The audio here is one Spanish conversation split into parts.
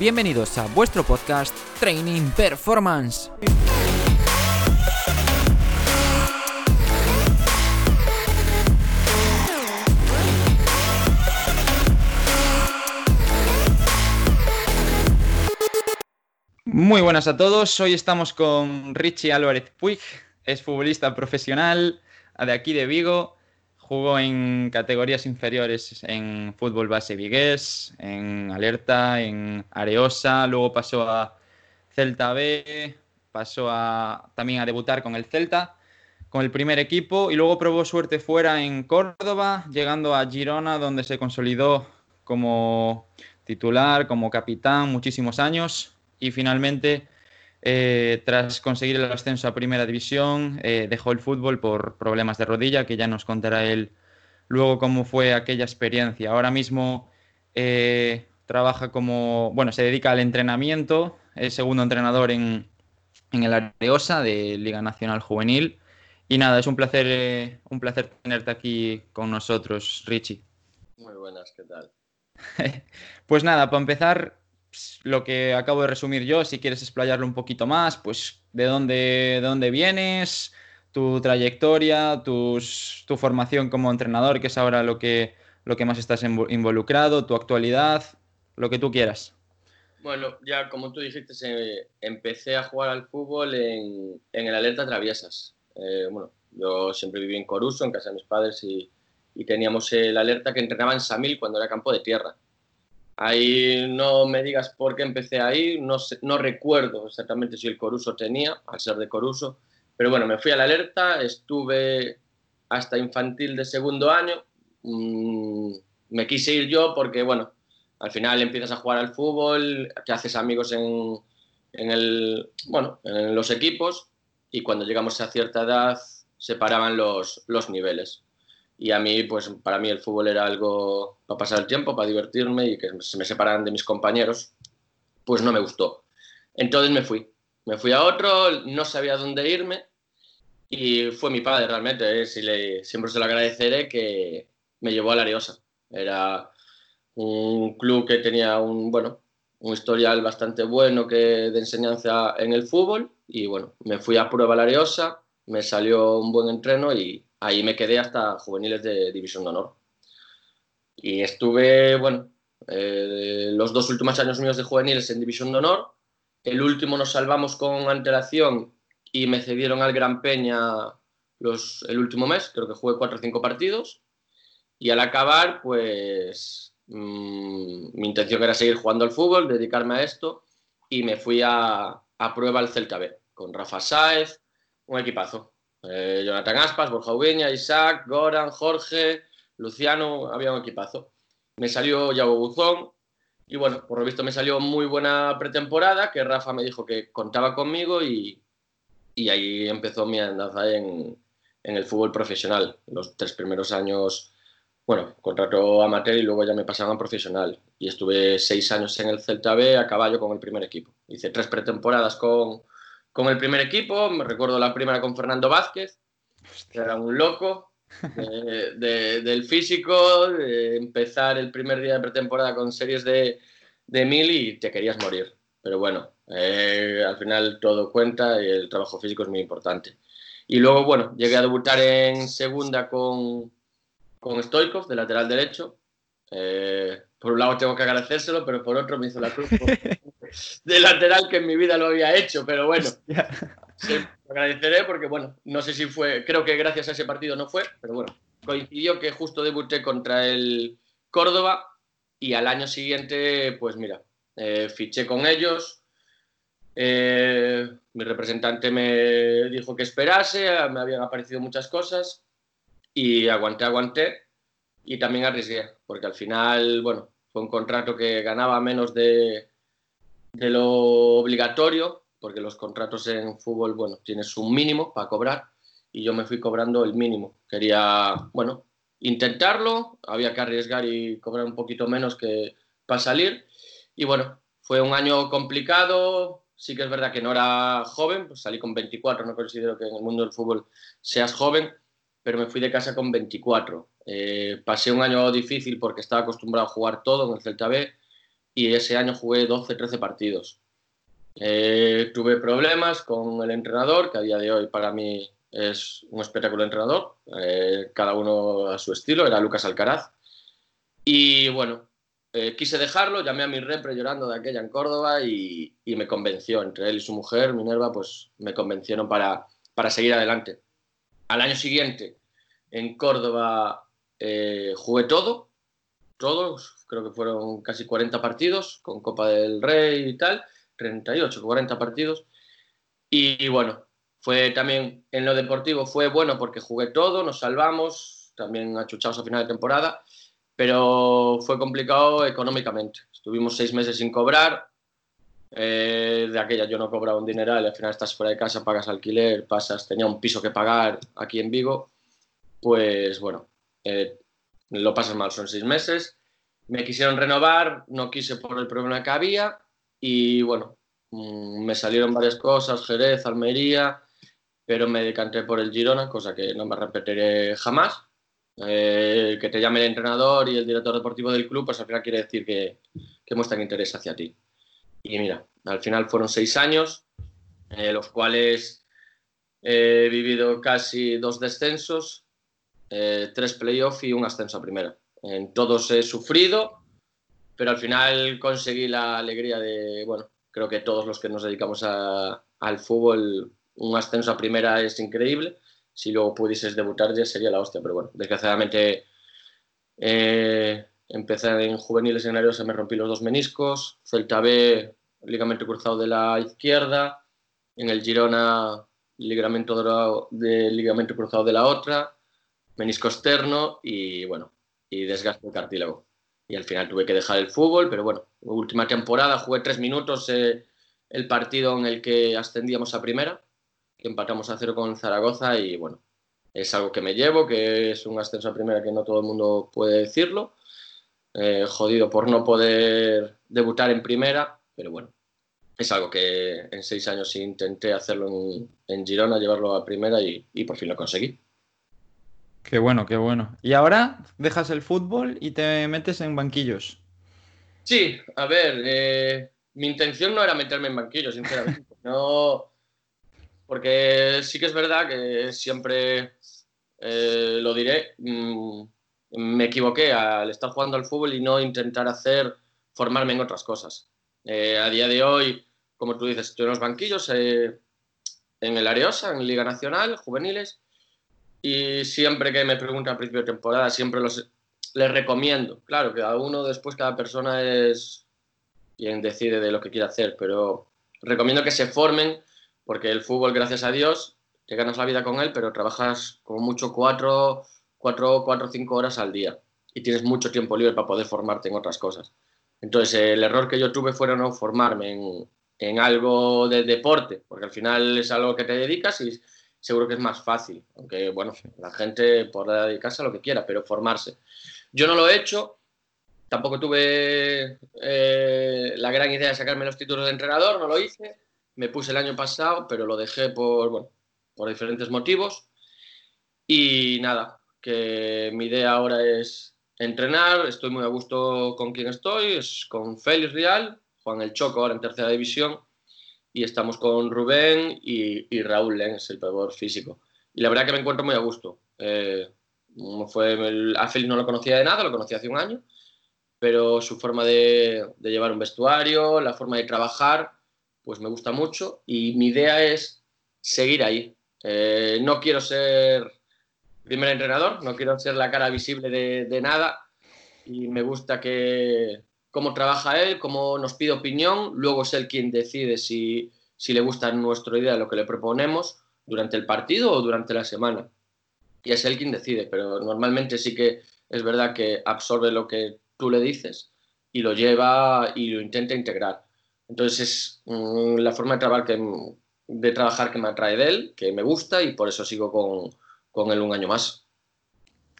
Bienvenidos a vuestro podcast Training Performance. Muy buenas a todos. Hoy estamos con Richie Álvarez Puig, es futbolista profesional de aquí de Vigo. Jugó en categorías inferiores en fútbol base vigués, en Alerta, en Areosa, luego pasó a Celta B, pasó a, también a debutar con el Celta, con el primer equipo, y luego probó suerte fuera en Córdoba, llegando a Girona, donde se consolidó como titular, como capitán muchísimos años, y finalmente, eh, tras conseguir el ascenso a Primera División, eh, dejó el fútbol por problemas de rodilla, que ya nos contará él luego cómo fue aquella experiencia. Ahora mismo eh, trabaja como, bueno, se dedica al entrenamiento, es segundo entrenador en, en el Areosa de Liga Nacional Juvenil. Y nada, es un placer, un placer tenerte aquí con nosotros, Richie. Muy buenas, ¿qué tal? pues nada, para empezar, lo que acabo de resumir yo, si quieres explayarlo un poquito más, pues de dónde, de dónde vienes, tu trayectoria, tus, tu formación como entrenador, que es ahora lo que, lo que más estás involucrado, tu actualidad, lo que tú quieras. Bueno, ya como tú dijiste, empecé a jugar al fútbol en, en el Alerta Traviesas. Eh, bueno, yo siempre viví en Coruso, en casa de mis padres, y, y teníamos el Alerta que entrenaba en Samil cuando era campo de tierra. Ahí no me digas por qué empecé ahí, no, sé, no recuerdo exactamente si el Coruso tenía, al ser de Coruso, pero bueno, me fui a la alerta, estuve hasta infantil de segundo año, mmm, me quise ir yo porque, bueno, al final empiezas a jugar al fútbol, te haces amigos en, en, el, bueno, en los equipos y cuando llegamos a cierta edad separaban los, los niveles. Y a mí, pues para mí el fútbol era algo para pasar el tiempo, para divertirme y que se me separaran de mis compañeros, pues no me gustó. Entonces me fui. Me fui a otro, no sabía dónde irme y fue mi padre realmente. ¿eh? Si le, siempre se lo agradeceré que me llevó a la Ariosa. Era un club que tenía un, bueno, un historial bastante bueno que, de enseñanza en el fútbol y bueno, me fui a prueba a la Ariosa, me salió un buen entreno y ahí me quedé hasta juveniles de División de Honor. Y estuve, bueno, eh, los dos últimos años míos de juveniles en División de Honor. El último nos salvamos con antelación y me cedieron al Gran Peña los, el último mes, creo que jugué cuatro o cinco partidos. Y al acabar, pues mmm, mi intención era seguir jugando al fútbol, dedicarme a esto, y me fui a, a prueba al Celta B, con Rafa Sáez, un equipazo. Eh, Jonathan Aspas, Borja Ubeña, Isaac, Goran, Jorge, Luciano, había un equipazo. Me salió Yago Buzón y bueno, por lo visto me salió muy buena pretemporada, que Rafa me dijo que contaba conmigo y, y ahí empezó mi andanza en, en, el fútbol profesional. Los tres primeros años, bueno, contrato amateur y luego ya me pasaban a profesional. Y estuve seis años en el Celta B a caballo con el primer equipo. Hice tres pretemporadas con, con el primer equipo. Me recuerdo la primera con Fernando Vázquez, que era un loco de, de, del físico, de empezar el primer día de pretemporada con series de, de mil y te querías morir. Pero bueno, eh, al final todo cuenta y el trabajo físico es muy importante. Y luego, bueno, llegué a debutar en segunda con, con Stoikov, de lateral derecho. Eh, por un lado tengo que agradecérselo, pero por otro me hizo la cruz de lateral que en mi vida lo había hecho, pero bueno, sí, lo agradeceré porque, bueno, no sé si fue, creo que gracias a ese partido no fue, pero bueno, coincidió que justo debuté contra el Córdoba y al año siguiente, pues mira, eh, fiché con ellos. Eh, mi representante me dijo que esperase, me habían aparecido muchas cosas y aguanté, aguanté y también arriesgué, porque al final, bueno, fue un contrato que ganaba menos de, de lo obligatorio, porque los contratos en fútbol, bueno, tienes un mínimo para cobrar y yo me fui cobrando el mínimo. Quería, bueno, intentarlo, había que arriesgar y cobrar un poquito menos que para salir. Y bueno, fue un año complicado, sí que es verdad que no era joven, pues salí con 24, no considero que en el mundo del fútbol seas joven, pero me fui de casa con 24. Eh, pasé un año difícil porque estaba acostumbrado a jugar todo en el Celta B y ese año jugué 12, 13 partidos. Eh, tuve problemas con el entrenador, que a día de hoy para mí es un espectáculo entrenador, eh, cada uno a su estilo, era Lucas Alcaraz. Y bueno, eh, quise dejarlo, llamé a mi repre llorando de aquella en Córdoba y, y, me convenció, entre él y su mujer, Minerva, pues me convencieron para, para seguir adelante. Al año siguiente, en Córdoba, jugué todo, todos, creo que fueron casi 40 partidos, con Copa del Rey y tal, 38, 40 partidos. Y, bueno, fue también en lo deportivo fue bueno porque jugué todo, nos salvamos, también achuchados a final de temporada, pero fue complicado económicamente. Estuvimos seis meses sin cobrar, eh, de aquella yo no cobraba un dineral, al final estás fuera de casa, pagas alquiler, pasas, tenía un piso que pagar aquí en Vigo, pues bueno, eh, lo pasas mal, son seis meses. Me quisieron renovar, no quise por el problema que había y bueno, mm, me salieron varias cosas, Jerez, Almería, pero me decanté por el Girona, cosa que no me repetiré jamás. Eh, que te llame el entrenador y el director deportivo del club, pues al final quiere decir que, que muestran interés hacia ti. Y mira, al final fueron seis años, eh, los cuales he vivido casi dos descensos, eh, tres playoffs y un ascenso a primera. En todos he sufrido, pero al final conseguí la alegría de, bueno, creo que todos los que nos dedicamos a, al fútbol, un ascenso a primera es increíble. Si luego pudieses debutar ya sería la hostia, pero bueno, desgraciadamente eh, empecé en juveniles en se me rompí los dos meniscos, Celta B, ligamento cruzado de la izquierda, en el Girona, ligamento, de, ligamento cruzado de la otra, menisco externo y bueno, y desgaste de cartílago. Y al final tuve que dejar el fútbol, pero bueno, última temporada jugué tres minutos eh, el partido en el que ascendíamos a primera, que empatamos a cero con Zaragoza y bueno, es algo que me llevo, que es un ascenso a primera que no todo el mundo puede decirlo. Eh, jodido por no poder debutar en primera, pero bueno, es algo que en seis años intenté hacerlo en, Girona, llevarlo a primera y por fin lo conseguí. Qué bueno, qué bueno. ¿Y ahora dejas el fútbol y te metes en banquillos? Sí, a ver, eh, mi intención no era meterme en banquillos, sinceramente. no, porque sí que es verdad que siempre eh, lo diré, mmm, me equivoqué al estar jugando al fútbol y no intentar hacer, formarme en otras cosas. Eh, a día de hoy, como tú dices, estoy en los banquillos, eh, en el Areosa, en Liga Nacional, juveniles, y siempre que me preguntan a principio de temporada, siempre los, les recomiendo. Claro, que cada uno después, cada persona es quien decide de lo que quiere hacer, pero recomiendo que se formen porque el fútbol, gracias a Dios, te ganas la vida con él, pero trabajas como mucho cuatro, cuatro, cuatro cinco horas al día y tienes mucho tiempo libre para poder formarte en otras cosas. Entonces, el error que yo tuve fue no formarme en, en algo de deporte, porque al final es algo que te dedicas y seguro que es más fácil, aunque bueno, la gente podrá dedicarse a lo que quiera, pero formarse. Yo no lo he hecho, tampoco tuve eh, la gran idea de sacarme los títulos de entrenador, no lo hice, me puse el año pasado, pero lo dejé por, bueno, por diferentes motivos. Y nada, que mi idea ahora es entrenar, estoy muy a gusto con quien estoy, es con Félix Real, Juan El Choco ahora en tercera división, y estamos con Rubén y, Raúl Lenz, el peor físico. Y la verdad que me encuentro muy a gusto. Eh, fue a Félix no lo conocía de nada, lo conocía hace un año, pero su forma de, llevar un vestuario, la forma de trabajar, pues me gusta mucho y mi idea es seguir ahí. Eh, no quiero ser primer entrenador, no quiero ser la cara visible de nada y me gusta que, cómo trabaja él, cómo nos pide opinión, luego es él quien decide si, si le gusta nuestra idea, lo que le proponemos durante el partido o durante la semana. Y es él quien decide, pero normalmente sí que es verdad que absorbe lo que tú le dices y lo lleva y lo intenta integrar. Entonces es mm, la forma de trabajar, que, de trabajar que me atrae de él, que me gusta y por eso sigo con, con él un año más.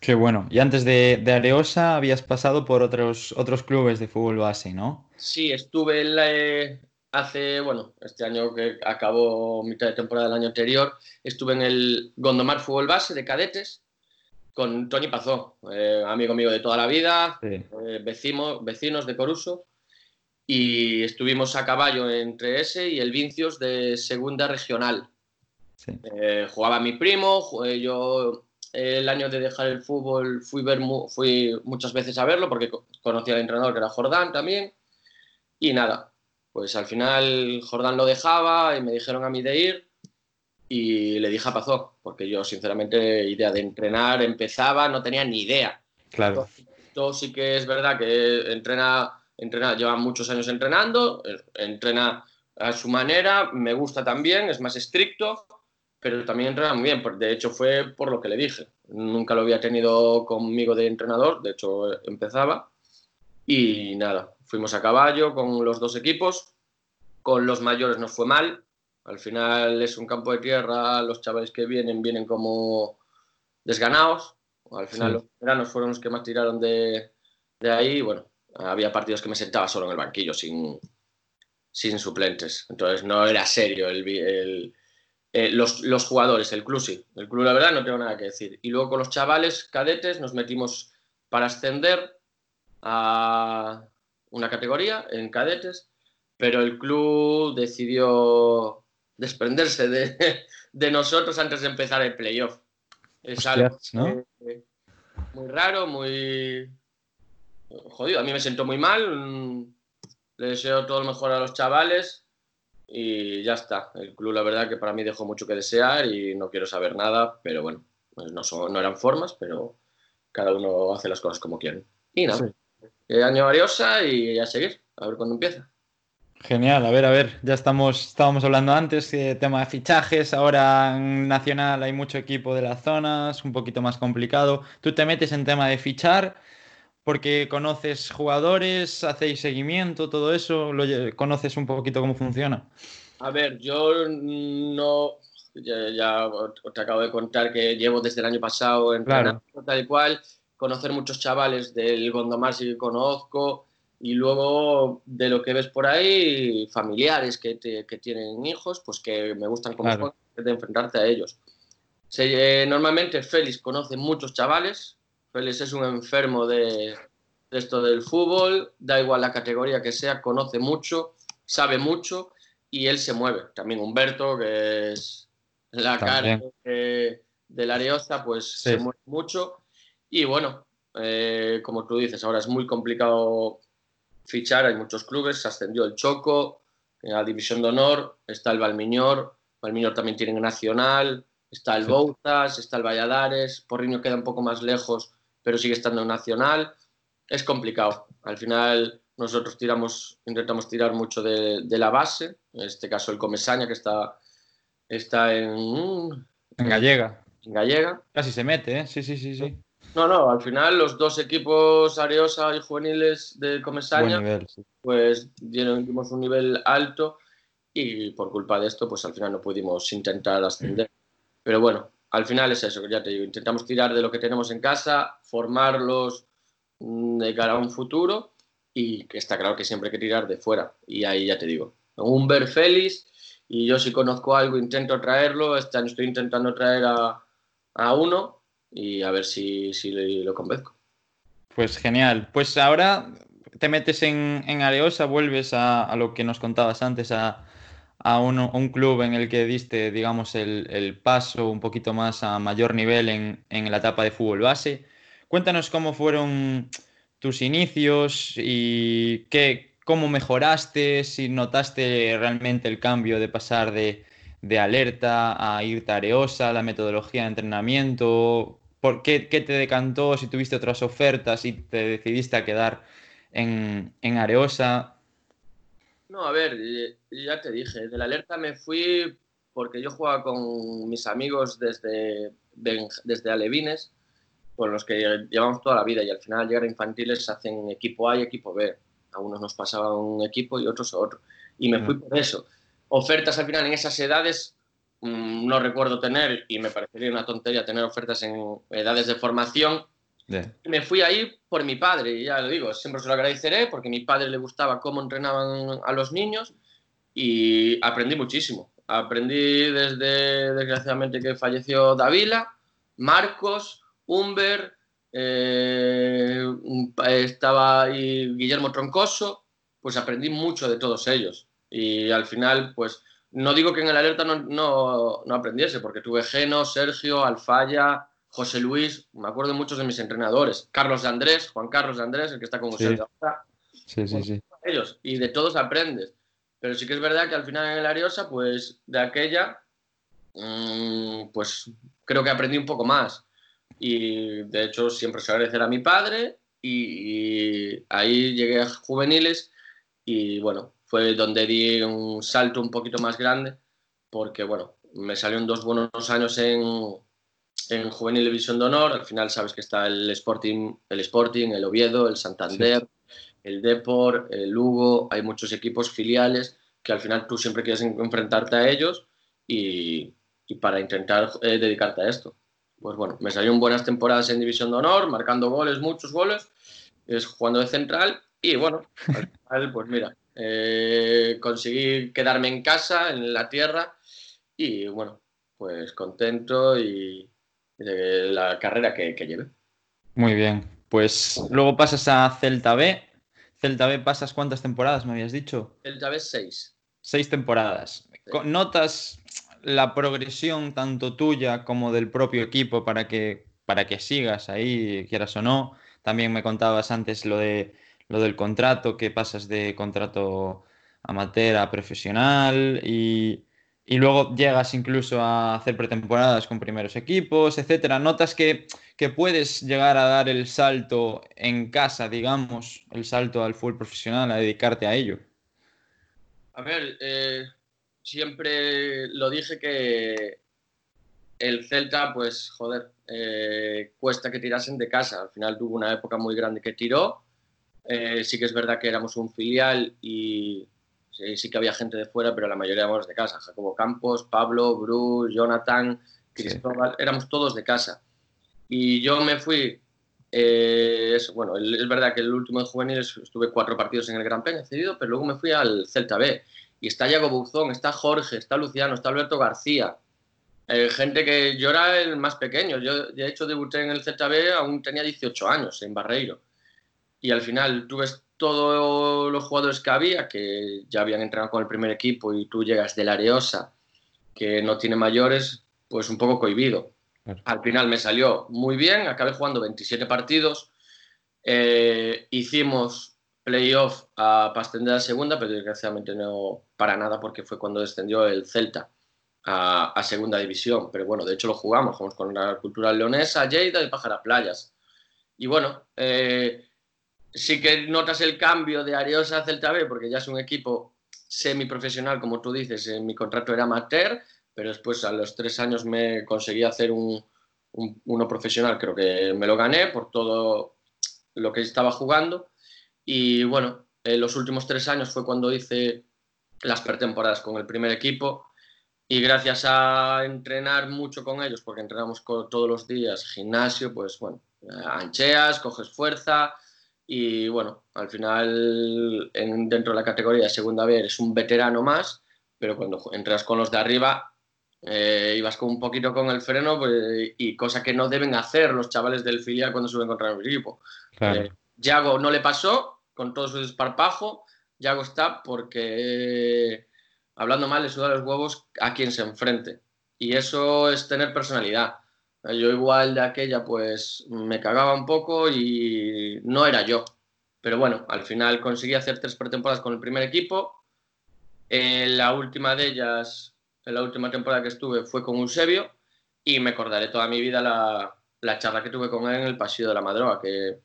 Qué bueno. Y antes de, de, Areosa habías pasado por otros, otros clubes de fútbol base, ¿no? Sí, estuve en la, eh, hace, bueno, este año que acabó mitad de temporada del año anterior, estuve en el Gondomar Fútbol Base de cadetes con Tony Pazó, eh, amigo mío de toda la vida, sí. eh, vecino, vecinos de Coruso. y estuvimos a caballo entre ese y el Vincios de segunda regional. Jugaba mi primo, yo el año de dejar el fútbol fui, ver, fui muchas veces a verlo porque conocía al entrenador que era Jordán también. Y nada, pues al final Jordán lo dejaba y me dijeron a mí de ir y le dije a Pazó, porque yo sinceramente idea de entrenar empezaba, no tenía ni idea. Claro. Todo, sí que es verdad que entrena, entrena, lleva muchos años entrenando, entrena a su manera, me gusta también, es más estricto, pero también entrena muy bien. De hecho, fue por lo que le dije. Nunca lo había tenido conmigo de entrenador, de hecho, empezaba. Y nada, fuimos a caballo con los dos equipos. Con los mayores nos fue mal. Al final es un campo de tierra, los chavales que vienen vienen como desganados. Al final los veranos fueron los que más tiraron de, de ahí. Bueno, había partidos que me sentaba solo en el banquillo sin, sin suplentes. Entonces no era serio el, el eh, los, los, jugadores, el club sí. El club, la verdad, no tengo nada que decir. Y luego con los chavales cadetes nos metimos para ascender a una categoría en cadetes, pero el club decidió desprenderse de, de nosotros antes de empezar el playoff. Es algo muy raro, muy jodido. A mí me siento muy mal. Le deseo todo lo mejor a los chavales y ya está. El club, la verdad, que para mí dejó mucho que desear y no quiero saber nada, pero bueno, pues no, son, no eran formas, pero cada uno hace las cosas como quiere. Y nada, sí. año Ariosa y a seguir, a ver cuándo empieza. Genial, a ver, a ver, ya estamos, estábamos hablando antes, de tema de fichajes, ahora en Nacional hay mucho equipo de las zonas, un poquito más complicado. Tú te metes en tema de fichar porque conoces jugadores, hacéis seguimiento, todo eso, lo, conoces un poquito cómo funciona. A ver, yo no, ya, te acabo de contar que llevo desde el año pasado en claro. tal y cual, conocer muchos chavales del Gondomar sí que conozco, y luego de lo que ves por ahí, familiares que, que tienen hijos, pues que me gustan como claro. de enfrentarte a ellos. Se, eh, normalmente Félix conoce muchos chavales, Félix es un enfermo de, esto del fútbol, da igual la categoría que sea, conoce mucho, sabe mucho y él se mueve. También Humberto, que es la cara de, la Ariosta, pues se mueve mucho. Y bueno, eh, como tú dices, ahora es muy complicado fichar, hay muchos clubes, se ascendió el Choco, en la División de Honor, está el Valmiñor, Valmiñor también tiene Nacional, está el sí. Boutas, está el Valladares, Porriño queda un poco más lejos, pero sigue estando en Nacional. Es complicado. Al final nosotros tiramos, intentamos tirar mucho de, de la base, en este caso el Comesaña, que está, está en... En Gallega. En Gallega. Casi se mete, ¿eh? Sí, sí, sí, sí. No, no, al final los dos equipos, Areosa y Juveniles de Comesaña, nivel, sí. pues dieron, dimos un nivel alto y por culpa de esto, pues al final no pudimos intentar ascender. Mm. Pero bueno, al final es eso, ya te digo, intentamos tirar de lo que tenemos en casa, formarlos mm, de cara a un futuro y está claro que siempre hay que tirar de fuera. Y ahí ya te digo, un ver feliz y yo si conozco algo intento traerlo, este año estoy intentando traer a, a uno y a ver si, si lo convenzco. Pues genial, pues ahora te metes en, en Areosa, vuelves a, a lo que nos contabas antes, a, a un, un, club en el que diste, digamos, el, el, paso un poquito más a mayor nivel en, en, la etapa de fútbol base. Cuéntanos cómo fueron tus inicios y qué, cómo mejoraste, si notaste realmente el cambio de pasar de, de alerta a ir tareosa, la metodología de entrenamiento, por qué, qué, te decantó, si tuviste otras ofertas y te decidiste a quedar en, en Areosa. No, a ver, ya te dije, de la alerta me fui porque yo jugaba con mis amigos desde, desde Alevines, con los que llevamos toda la vida y al final llegar a infantiles hacen equipo A y equipo B. A unos nos pasaba un equipo y otros a otro. Y me fui por eso. Ofertas al final en esas edades mmm, no recuerdo tener y me parecería una tontería tener ofertas en edades de formación Me fui ahí por mi padre, ya lo digo, siempre se lo agradeceré porque a mi padre le gustaba cómo entrenaban a los niños y aprendí muchísimo. Aprendí desde, desgraciadamente, que falleció Davila, Marcos, Humber, eh, estaba ahí Guillermo Troncoso, pues aprendí mucho de todos ellos. Y al final, pues no digo que en el alerta no, no, aprendiese, porque tuve Geno, Sergio, Alfaya, José Luis, me acuerdo muchos de mis entrenadores, Carlos de Andrés, Juan Carlos de Andrés, el que está con ustedes ahora. Sí, sí, sí. Ellos, y de todos aprendes. Pero sí que es verdad que al final en el Ariosa, pues de aquella, mm, pues creo que aprendí un poco más. Y de hecho siempre se agradecer a mi padre y, ahí llegué a juveniles y bueno, fue donde di un salto un poquito más grande porque bueno, me salieron dos buenos años en, en Juvenil División de Honor. Al final sabes que está el Sporting, el, Sporting, el Oviedo, el Santander, el Depor, el Lugo. Hay muchos equipos filiales que al final tú siempre quieres enfrentarte a ellos y, y para intentar eh, dedicarte a esto. Pues bueno, me salieron buenas temporadas en División de Honor, marcando goles, muchos goles, es jugando de central y bueno, al final, pues mira, eh, conseguí quedarme en casa, en la tierra y bueno, pues contento y, de la carrera que, que lleve. Muy bien, pues luego pasas a Celta B. Celta B pasas cuántas temporadas, me habías dicho? Celta B seis. Seis temporadas. ¿Notas la progresión tanto tuya como del propio equipo para que, para que sigas ahí, quieras o no? También me contabas antes lo, de, lo del contrato, que pasas de contrato amateur a profesional y, y luego llegas incluso a hacer pretemporadas con primeros equipos, etcétera. Notas que, que, puedes llegar a dar el salto en casa, digamos, el salto al fútbol profesional, a dedicarte a ello. A ver, eh, siempre lo dije que el Celta, pues, joder, eh, cuesta que tirasen de casa. Al final tuvo una época muy grande que tiró. Eh, sí que es verdad que éramos un filial y sí, que había gente de fuera, pero la mayoría éramos de casa. Jacobo Campos, Pablo, Bruce, Jonathan, Cristóbal, éramos todos de casa. Y yo me fui, eh, bueno, es verdad que el último de juveniles estuve cuatro partidos en el Gran Peña cedido, pero luego me fui al Celta B. Y está Yago Buzón, está Jorge, está Luciano, está Alberto García. Eh, gente que yo era el más pequeño. Yo, de hecho, debuté en el Celta B, aún tenía 18 años, en Barreiro. Y al final tuve todos los jugadores que había, que ya habían entrenado con el primer equipo y tú llegas del Areosa, que no tiene mayores, pues un poco cohibido. Al final me salió muy bien, acabé jugando 27 partidos, eh, hicimos playoff para ascender a segunda, pero desgraciadamente no para nada porque fue cuando descendió el Celta a, segunda división. Pero bueno, de hecho lo jugamos, jugamos con la cultural leonesa, Lleida y Pájara Playas. Y bueno, eh, sí que notas el cambio de Ariosa a Celta B, porque ya es un equipo semiprofesional, como tú dices, en mi contrato era amateur, pero después a los tres años me conseguí hacer un, uno profesional, creo que me lo gané por todo lo que estaba jugando. Y bueno, en los últimos tres años fue cuando hice las pretemporadas con el primer equipo y gracias a entrenar mucho con ellos, porque entrenamos todos los días, gimnasio, pues bueno, ancheas, coges fuerza, y bueno, al final en, dentro de la categoría de segunda B eres un veterano más, pero cuando entras con los de arriba eh, ibas con un poquito con el freno pues, y cosa que no deben hacer los chavales del filial cuando suben contra el equipo. Eh, Yago no le pasó con todo su desparpajo, Yago está porque hablando mal le suda los huevos a quien se enfrente y eso es tener personalidad. Yo igual de aquella pues me cagaba un poco y no era yo. Pero bueno, al final conseguí hacer tres pretemporadas con el primer equipo. En la última de ellas, en la última temporada que estuve fue con Eusebio y me acordaré toda mi vida la, la charla que tuve con él en el pasillo de la Madroa, que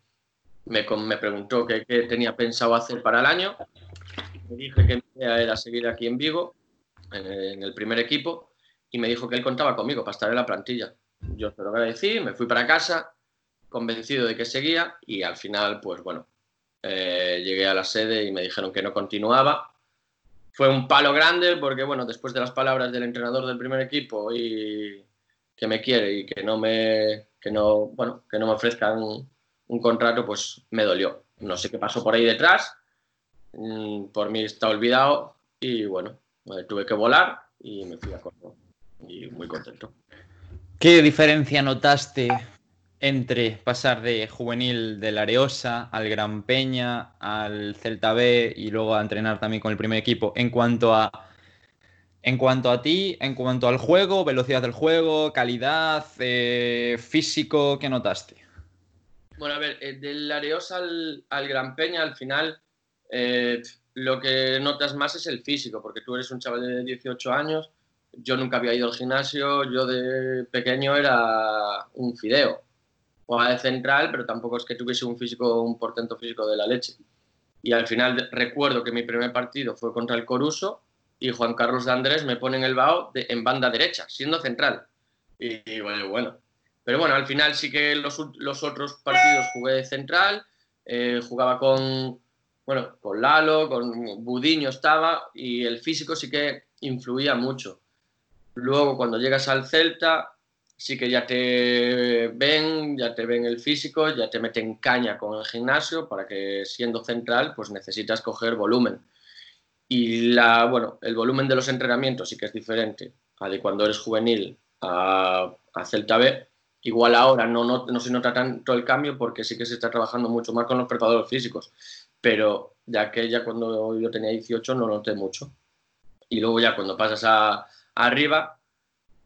me, me preguntó qué, tenía pensado hacer para el año. Me dije que mi idea era seguir aquí en Vigo, en el primer equipo, y me dijo que él contaba conmigo para estar en la plantilla yo se lo agradecí, me fui para casa, convencido de que seguía y al final, pues bueno, eh, llegué a la sede y me dijeron que no continuaba. Fue un palo grande porque, bueno, después de las palabras del entrenador del primer equipo y que me quiere y que no me, que no, bueno, que no me ofrezcan un, contrato, pues me dolió. No sé qué pasó por ahí detrás, mm, por mí está olvidado y bueno, tuve que volar y me fui a corto y muy contento. ¿Qué diferencia notaste entre pasar de juvenil del Areosa al Gran Peña, al Celta B y luego a entrenar también con el primer equipo en cuanto a en cuanto a ti, en cuanto al juego, velocidad del juego, calidad, eh, físico, ¿qué notaste? Bueno, a ver, eh, del Areosa al, Gran Peña, al final, eh, lo que notas más es el físico, porque tú eres un chaval de 18 años, yo nunca había ido al gimnasio, yo de pequeño era un fideo, jugaba de central, pero tampoco es que tuviese un físico, un portento físico de la leche. Y al final recuerdo que mi primer partido fue contra el Coruso, y Juan Carlos de Andrés me pone en el BAO en banda derecha, siendo central. Y, bueno, bueno. Pero bueno, al final sí que los, los otros partidos jugué de central, eh, jugaba con, bueno, con Lalo, con Budiño estaba, y el físico sí que influía mucho. Luego, cuando llegas al Celta, sí que ya te ven, ya te ven el físico, ya te meten caña con el gimnasio para que siendo central, pues necesitas coger volumen. Y la, bueno, el volumen de los entrenamientos sí que es diferente a de cuando eres juvenil a, Celta B. Igual ahora no, no, se nota tanto el cambio porque sí que se está trabajando mucho más con los preparadores físicos. Pero ya que ya cuando yo tenía 18 no noté mucho. Y luego ya cuando pasas a, arriba,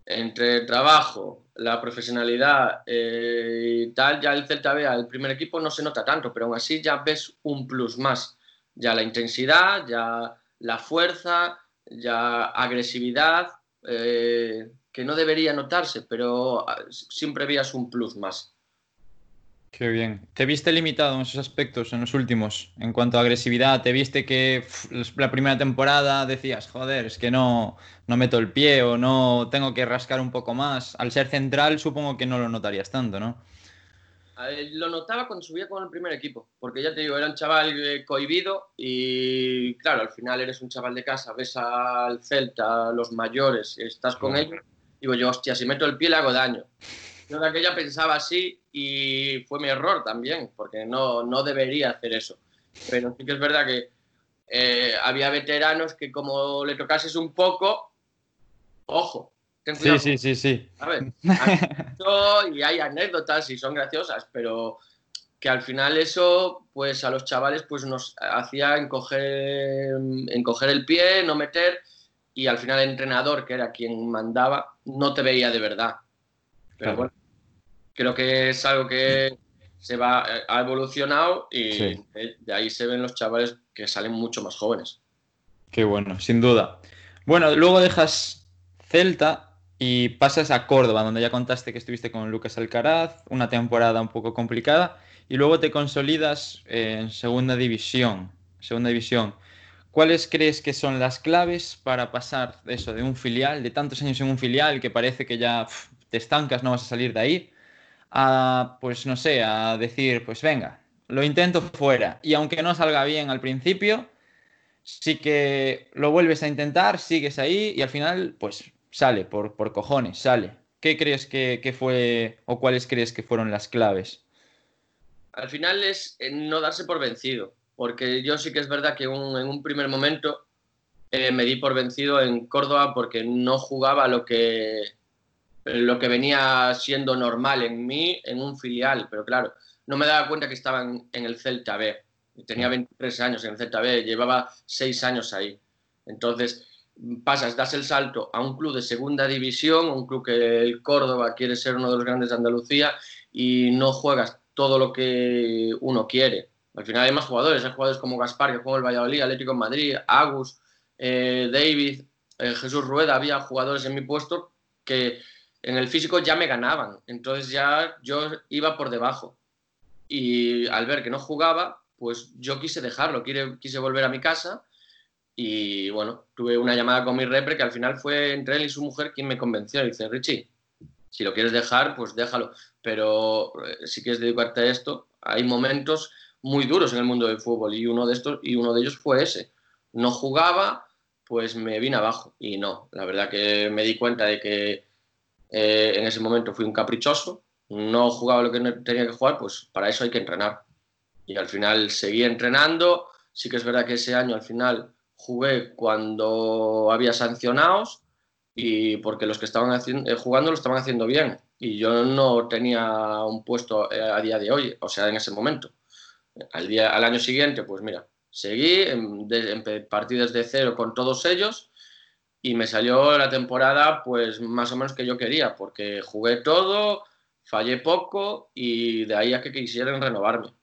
entre trabajo, la profesionalidad eh, y tal, ya el Celta B, el primer equipo no se nota tanto, pero aún así ya ves un plus más. Ya la intensidad, ya la fuerza, ya agresividad, eh, que no debería notarse, pero ah, siempre veías un plus más. Qué bien. ¿Te viste limitado en esos aspectos en los últimos? En cuanto a agresividad, ¿te viste que la primera temporada decías, joder, es que no, no meto el pie o no tengo que rascar un poco más? Al ser central supongo que no lo notarías tanto, ¿no? lo notaba cuando subía con el primer equipo, porque ya te digo, era un chaval eh, cohibido y claro, al final eres un chaval de casa, ves al Celta, a los mayores, estás con ellos, digo yo, hostia, si meto el pie le hago daño. Yo de aquella pensaba así y fue mi error también, porque no, no debería hacer eso. Pero sí que es verdad que eh, había veteranos que como le tocases un poco, ojo, Sí, sí, sí, sí. A ver, y hay anécdotas y son graciosas, pero que al final eso, pues a los chavales, pues nos hacía encoger, encoger el pie, no meter, y al final el entrenador, que era quien mandaba, no te veía de verdad. Pero bueno, creo que es algo que se va, ha evolucionado y de ahí se ven los chavales que salen mucho más jóvenes. Qué bueno, sin duda. Bueno, luego dejas Celta y pasas a Córdoba, donde ya contaste que estuviste con Lucas Alcaraz, una temporada un poco complicada, y luego te consolidas en segunda división. Segunda división. ¿Cuáles crees que son las claves para pasar eso de un filial, de tantos años en un filial que parece que ya te estancas, no vas a salir de ahí, a, pues no sé, a decir, pues venga, lo intento fuera. Y aunque no salga bien al principio, sí que lo vuelves a intentar, sigues ahí y al final, pues sale, por, por cojones, sale. ¿Qué crees que, fue o cuáles crees que fueron las claves? Al final es eh, no darse por vencido, porque yo sí que es verdad que en un primer momento eh, me di por vencido en Córdoba porque no jugaba lo que, lo que venía siendo normal en mí en un filial, pero claro, no me daba cuenta que estaba en, en el Celta B. Tenía 23 años en el Celta B, llevaba 6 años ahí. Entonces, pasas, das el salto a un club de segunda división, un club que el Córdoba quiere ser uno de los grandes de Andalucía y no juegas todo lo que uno quiere. Al final hay más jugadores, hay jugadores como Gaspar que juega el Valladolid, Atlético en Madrid, Agus, eh, David, eh, Jesús Rueda, había jugadores en mi puesto que en el físico ya me ganaban, entonces ya yo iba por debajo. Y al ver que no jugaba, pues yo quise dejarlo, quise, volver a mi casa y bueno, tuve una llamada con mi repre que al final fue entre él y su mujer quien me convenció. dice, Richie, si lo quieres dejar, pues déjalo. Pero eh, si quieres dedicarte a esto, hay momentos muy duros en el mundo del fútbol y uno de estos y uno de ellos fue ese. No jugaba, pues me vine abajo y no. La verdad que me di cuenta de que eh, en ese momento fui un caprichoso, no jugaba lo que tenía que jugar, pues para eso hay que entrenar. Y al final seguí entrenando. Sí que es verdad que ese año al final jugué cuando había sancionados y porque los que estaban eh, jugando lo estaban haciendo bien. y yo no tenía un puesto eh, a día de hoy, o sea, en ese momento. Al, día, al año siguiente, pues mira, seguí, en, partí desde cero con todos ellos y me salió la temporada pues más o menos que yo quería, porque jugué todo, fallé poco y de ahí a que quisieran renovarme.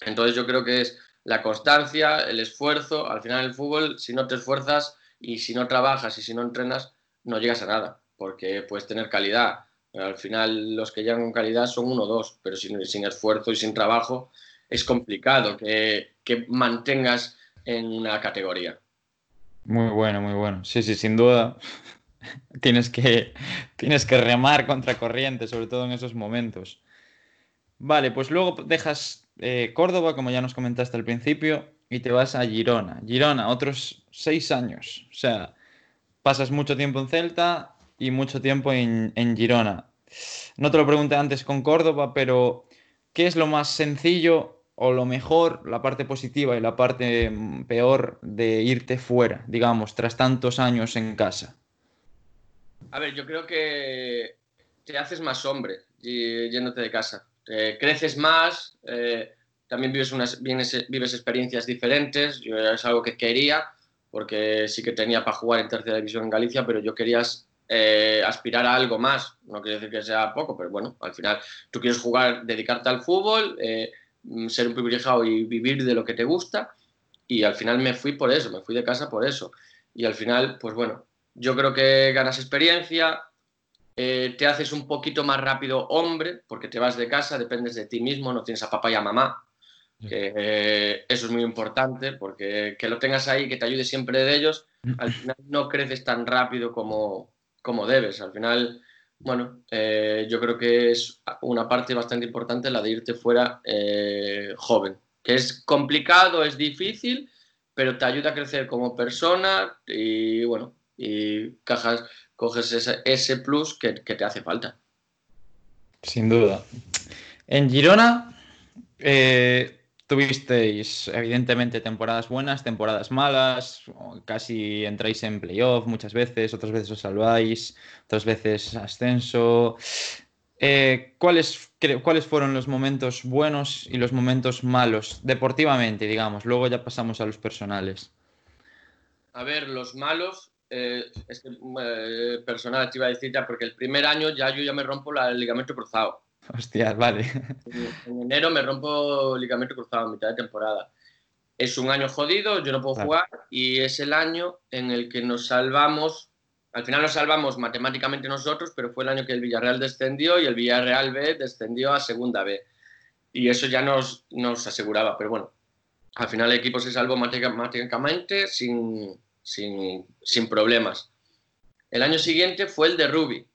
Entonces yo creo que es la constancia, el esfuerzo, al final el fútbol, si no te esfuerzas y si no trabajas y si no entrenas, no llegas a nada, porque puedes tener calidad. Al final los que llegan con calidad son uno o dos, pero sin, sin esfuerzo y sin trabajo es complicado que, que mantengas en una categoría. Muy bueno, muy bueno. Sí, sí, sin duda. tienes, que, tienes que remar contra corriente, sobre todo en esos momentos. Vale, pues luego dejas eh, Córdoba, como ya nos comentaste al principio, y te vas a Girona. Girona, otros seis años. O sea, pasas mucho tiempo en Celta y mucho tiempo en, en Girona. No te lo pregunté antes con Córdoba, pero ¿qué es lo más sencillo o lo mejor, la parte positiva y la parte mm, peor de irte fuera, digamos, tras tantos años en casa? A ver, yo creo que te haces más hombre yéndote de casa. creces más, eh, también vives, unas, vives experiencias diferentes. Yo es algo que quería, porque sí que tenía para jugar en tercera división en Galicia, pero yo quería eh, aspirar a algo más. No quiere decir que sea poco, pero bueno, al final tú quieres jugar, dedicarte al fútbol. Eh, ser un privilegiado y vivir de lo que te gusta. Y al final me fui por eso, me fui de casa por eso. Y al final, pues bueno, yo creo que ganas experiencia, eh, te haces un poquito más rápido hombre, porque te vas de casa, dependes de ti mismo, no tienes a papá y a mamá. Que, eh, eso es muy importante, porque que lo tengas ahí, que te ayude siempre de ellos, al final no creces tan rápido como, como debes. Al final bueno, eh, yo creo que es una parte bastante importante la de irte fuera eh, joven, que es complicado, es difícil, pero te ayuda a crecer como persona y bueno, y cajas, coges ese, plus que, que, te hace falta. Sin duda. En Girona, eh, Tuvisteis, evidentemente, temporadas buenas, temporadas malas, casi entráis en playoff muchas veces, otras veces os salváis, otras veces ascenso. Eh, ¿cuáles, ¿Cuáles fueron los momentos buenos y los momentos malos, deportivamente, digamos? Luego ya pasamos a los personales. A ver, los malos, eh, es que, eh, personal te iba a decir ya, porque el primer año ya yo ya me rompo el ligamento cruzado. Hostia, vale. En enero me rompo ligamento cruzado a mitad de temporada. Es un año jodido, yo no puedo jugar y es el año en el que nos salvamos. Al final nos salvamos matemáticamente nosotros, pero fue el año que el Villarreal descendió y el Villarreal B descendió a Segunda B. Y eso ya nos, nos aseguraba. Pero bueno, al final el equipo se salvó matemáticamente sin, sin, sin problemas. El año siguiente fue el de Ruby,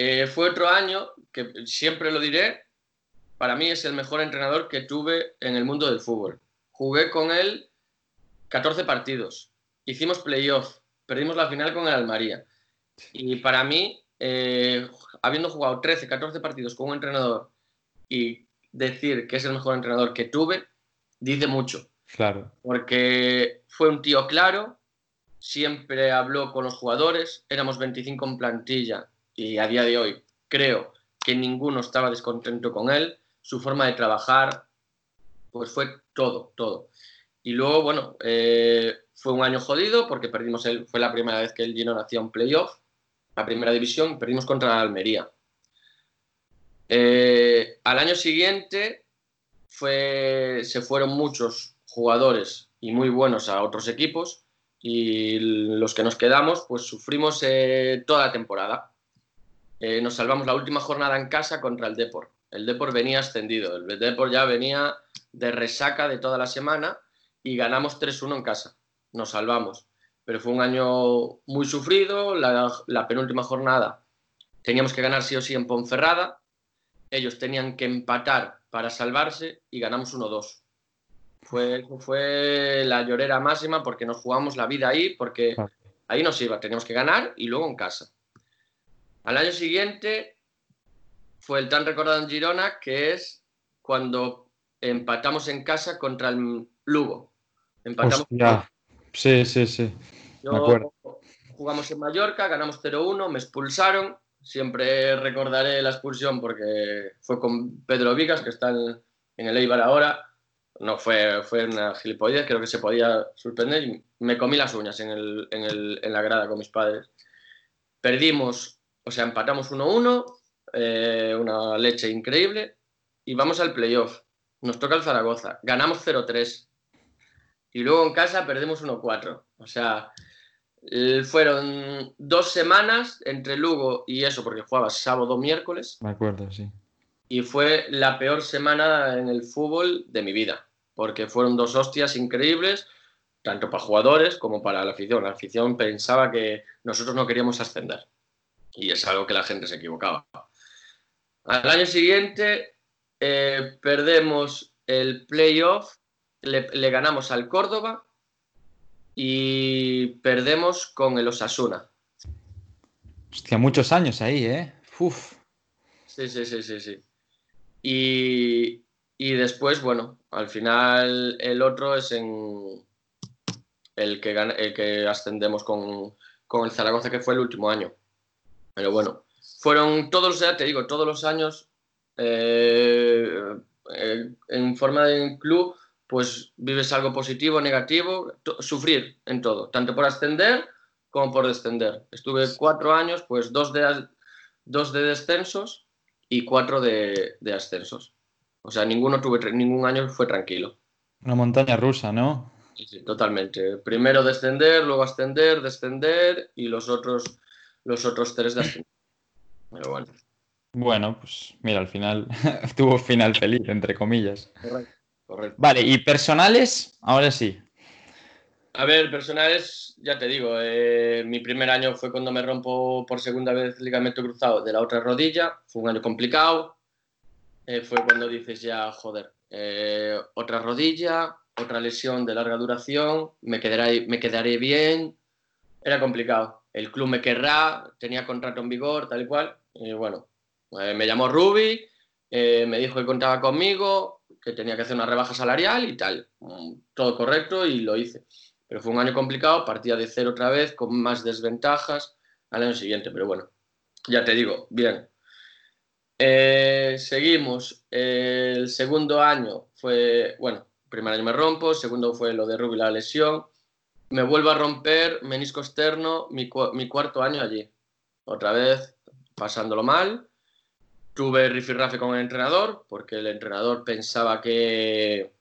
eh, fue otro año que siempre lo diré, para mí es el mejor entrenador que tuve en el mundo del fútbol. Jugué con él 14 partidos, hicimos playoff, perdimos la final con el Almaría. Y para mí, eh, habiendo jugado 13, 14 partidos con un entrenador y decir que es el mejor entrenador que tuve, dice mucho. Claro. Porque fue un tío claro, siempre habló con los jugadores, éramos 25 en plantilla y a día de hoy creo que ninguno estaba descontento con él. Su forma de trabajar, pues fue todo, todo. Y luego, bueno, eh, fue un año jodido porque perdimos el, fue la primera vez que el Gino hacía un playoff, la primera división, perdimos contra la Almería. Eh, al año siguiente fue, se fueron muchos jugadores y muy buenos a otros equipos y los que nos quedamos pues sufrimos eh, toda la temporada. Eh, nos salvamos la última jornada en casa contra el Depor. El Depor venía ascendido, el Depor ya venía de resaca de toda la semana y ganamos 3-1 en casa. Nos salvamos. Pero fue un año muy sufrido, la, penúltima jornada teníamos que ganar sí o sí en Ponferrada, ellos tenían que empatar para salvarse y ganamos 1-2. Fue, fue la llorera máxima porque nos jugamos la vida ahí, porque ahí nos iba, teníamos que ganar y luego en casa. Al año siguiente fue el tan recordado en Girona, que es cuando empatamos en casa contra el Lugo. Empatamos. Sí, sí, sí. Jugamos en Mallorca, ganamos 0-1, me expulsaron, siempre recordaré la expulsión porque fue con Pedro Vigas, que está en, el Eibar ahora. No fue, fue una gilipollez, creo que se podía suspender y me comí las uñas en, el, en, el, en la grada con mis padres. Perdimos, o sea, empatamos 1-1, eh, una leche increíble y vamos al playoff. Nos toca el Zaragoza, ganamos 0-3 y luego en casa perdemos 1-4. O sea, fueron dos semanas entre Lugo y eso, porque jugaba sábado, miércoles. Me acuerdo, sí. Y fue la peor semana en el fútbol de mi vida, porque fueron dos hostias increíbles, tanto para jugadores como para la afición. La afición pensaba que nosotros no queríamos ascender, y es algo que la gente se equivocaba. Al año siguiente eh, perdemos el playoff, le ganamos al Córdoba y perdemos con el Osasuna. Hostia, muchos años ahí, ¿eh? Uf. Sí, sí, sí, sí, sí. Y, después, bueno, al final el otro es en el que, el que ascendemos con, el Zaragoza, que fue el último año. Pero bueno, fueron todos, ya te digo, todos los años eh, eh, en forma de club pues vives algo positivo, negativo, sufrir en todo, tanto por ascender como por descender. Estuve cuatro años, pues dos de, dos de descensos y cuatro de, ascensos. O sea, ninguno tuve, ningún año fue tranquilo. Una montaña rusa, ¿no? Sí, totalmente. Primero descender, luego ascender, descender y los otros, los otros tres de ascender. Pero bueno. Bueno, pues mira, al final tuvo final feliz, entre comillas. Correcto. Vale, y personales, ahora sí. A ver, personales, ya te digo, eh, mi primer año fue cuando me rompo por segunda vez el ligamento cruzado de la otra rodilla, fue un año complicado, eh, fue cuando dices ya, joder, eh, otra rodilla, otra lesión de larga duración, me quedaré, me quedaré bien, era complicado. El club me querrá, tenía contrato en vigor, tal cual, y bueno, me llamó Ruby, me dijo que contaba conmigo, que tenía que hacer una rebaja salarial y tal. Mm, todo correcto y lo hice. Pero fue un año complicado, partía de cero otra vez, con más desventajas al año siguiente. Pero bueno, ya te digo, bien. Eh, seguimos. el segundo año fue, bueno, primer año me rompo, segundo fue lo de Rubi la lesión. Me vuelvo a romper menisco externo mi, cuarto año allí. Otra vez pasándolo mal Tuve rifirrafe con el entrenador porque el entrenador pensaba que,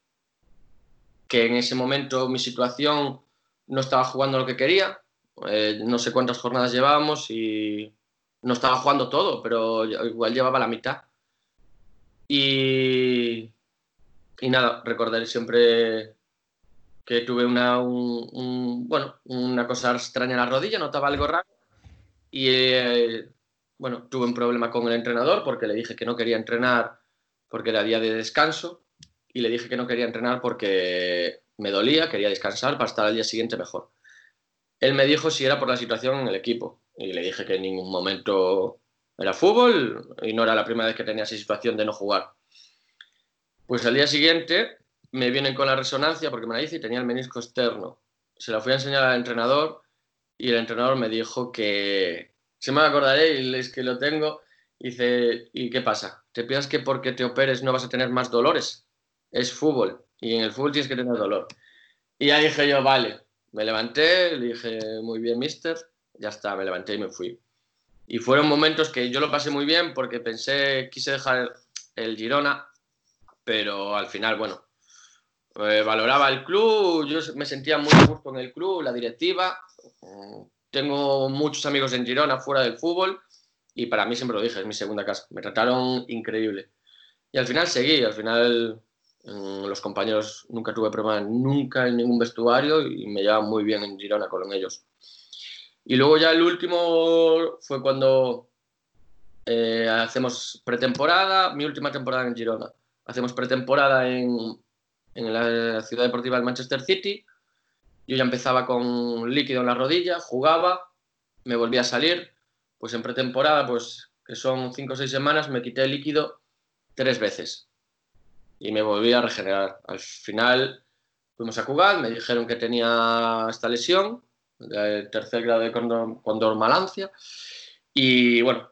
que en ese momento mi situación no estaba jugando lo que quería. Eh, no sé cuántas jornadas llevábamos y no estaba jugando todo, pero igual llevaba la mitad. Y, y nada, recordaré siempre que tuve una, bueno, una cosa extraña en la rodilla, notaba algo raro. Y eh, bueno, tuve un problema con el entrenador porque le dije que no quería entrenar porque era día de descanso y le dije que no quería entrenar porque me dolía, quería descansar para estar al día siguiente mejor. Él me dijo si era por la situación en el equipo y le dije que en ningún momento era fútbol y no era la primera vez que tenía esa situación de no jugar. Pues al día siguiente me vienen con la resonancia porque me la hice y tenía el menisco externo. Se la fui a enseñar al entrenador y el entrenador me dijo que, se me acordaré y es que lo tengo. dice, ¿y qué pasa? ¿Te piensas que porque te operes no vas a tener más dolores? Es fútbol y en el fútbol tienes que tener dolor. Y ya dije yo, vale, me levanté, le dije, muy bien, mister, ya está, me levanté y me fui. Y fueron momentos que yo lo pasé muy bien porque pensé, quise dejar el Girona, pero al final, bueno, eh, valoraba el club, yo me sentía muy gusto en el club, la directiva, tengo muchos amigos en Girona fuera del fútbol y para mí siempre lo dije, es mi segunda casa. Me trataron increíble. Y al final seguí, al final los compañeros nunca tuve problema nunca en ningún vestuario y me llevaba muy bien en Girona con ellos. Y luego ya el último fue cuando eh, hacemos pretemporada, mi última temporada en Girona. Hacemos pretemporada en, en la ciudad deportiva del Manchester City. Yo ya empezaba con líquido en la rodilla, jugaba, me volvía a salir, pues en pretemporada, pues que son cinco o seis semanas, me quité el líquido tres veces. Y me volví a regenerar. Al final fuimos a jugar, me dijeron que tenía esta lesión, el tercer grado de condormalancia, y bueno,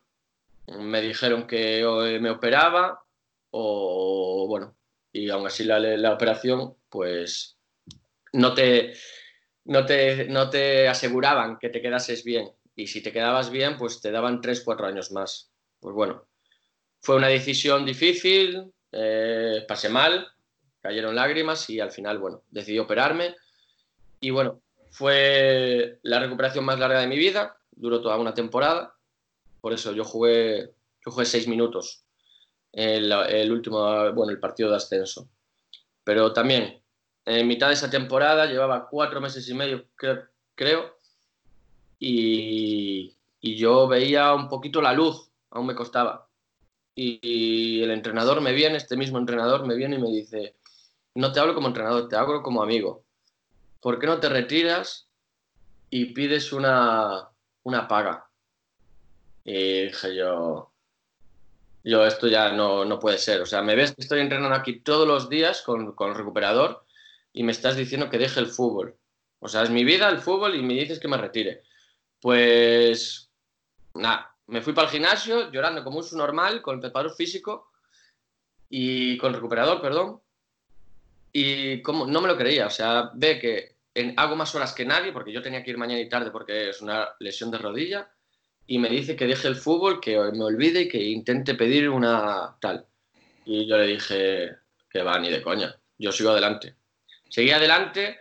me dijeron que me operaba o bueno, y aún así la, operación pues no te, no, te, no te aseguraban que te quedases bien. Y si te quedabas bien pues te daban 3, 4 años más. Pues bueno, fue una decisión difícil, eh, pasé mal, cayeron lágrimas y al final, bueno, decidí operarme. Y bueno, fue la recuperación más larga de mi vida, duró toda una temporada, por eso yo jugué, yo jugué seis minutos el, el último, bueno, el partido de ascenso. Pero también, en mitad de esa temporada, llevaba cuatro meses y medio, creo, y, y yo veía un poquito la luz, aún me costaba. Y, el entrenador me viene, este mismo entrenador me viene y me dice, no te hablo como entrenador, te hablo como amigo. ¿Por qué no te retiras y pides una, una paga? Y dije yo, yo esto ya no, no, puede ser. O sea, me ves que estoy entrenando aquí todos los días con, con, el recuperador y me estás diciendo que deje el fútbol. O sea, es mi vida el fútbol y me dices que me retire. Pues, nada, me fui para el gimnasio llorando como un normal con el preparador físico y con el recuperador, perdón. Y como, no me lo creía, o sea, ve que hago más horas que nadie porque yo tenía que ir mañana y tarde porque es una lesión de rodilla y me dice que deje el fútbol, que me olvide y que intente pedir una tal. Y yo le dije que va, ni de coña, yo sigo adelante. Seguí adelante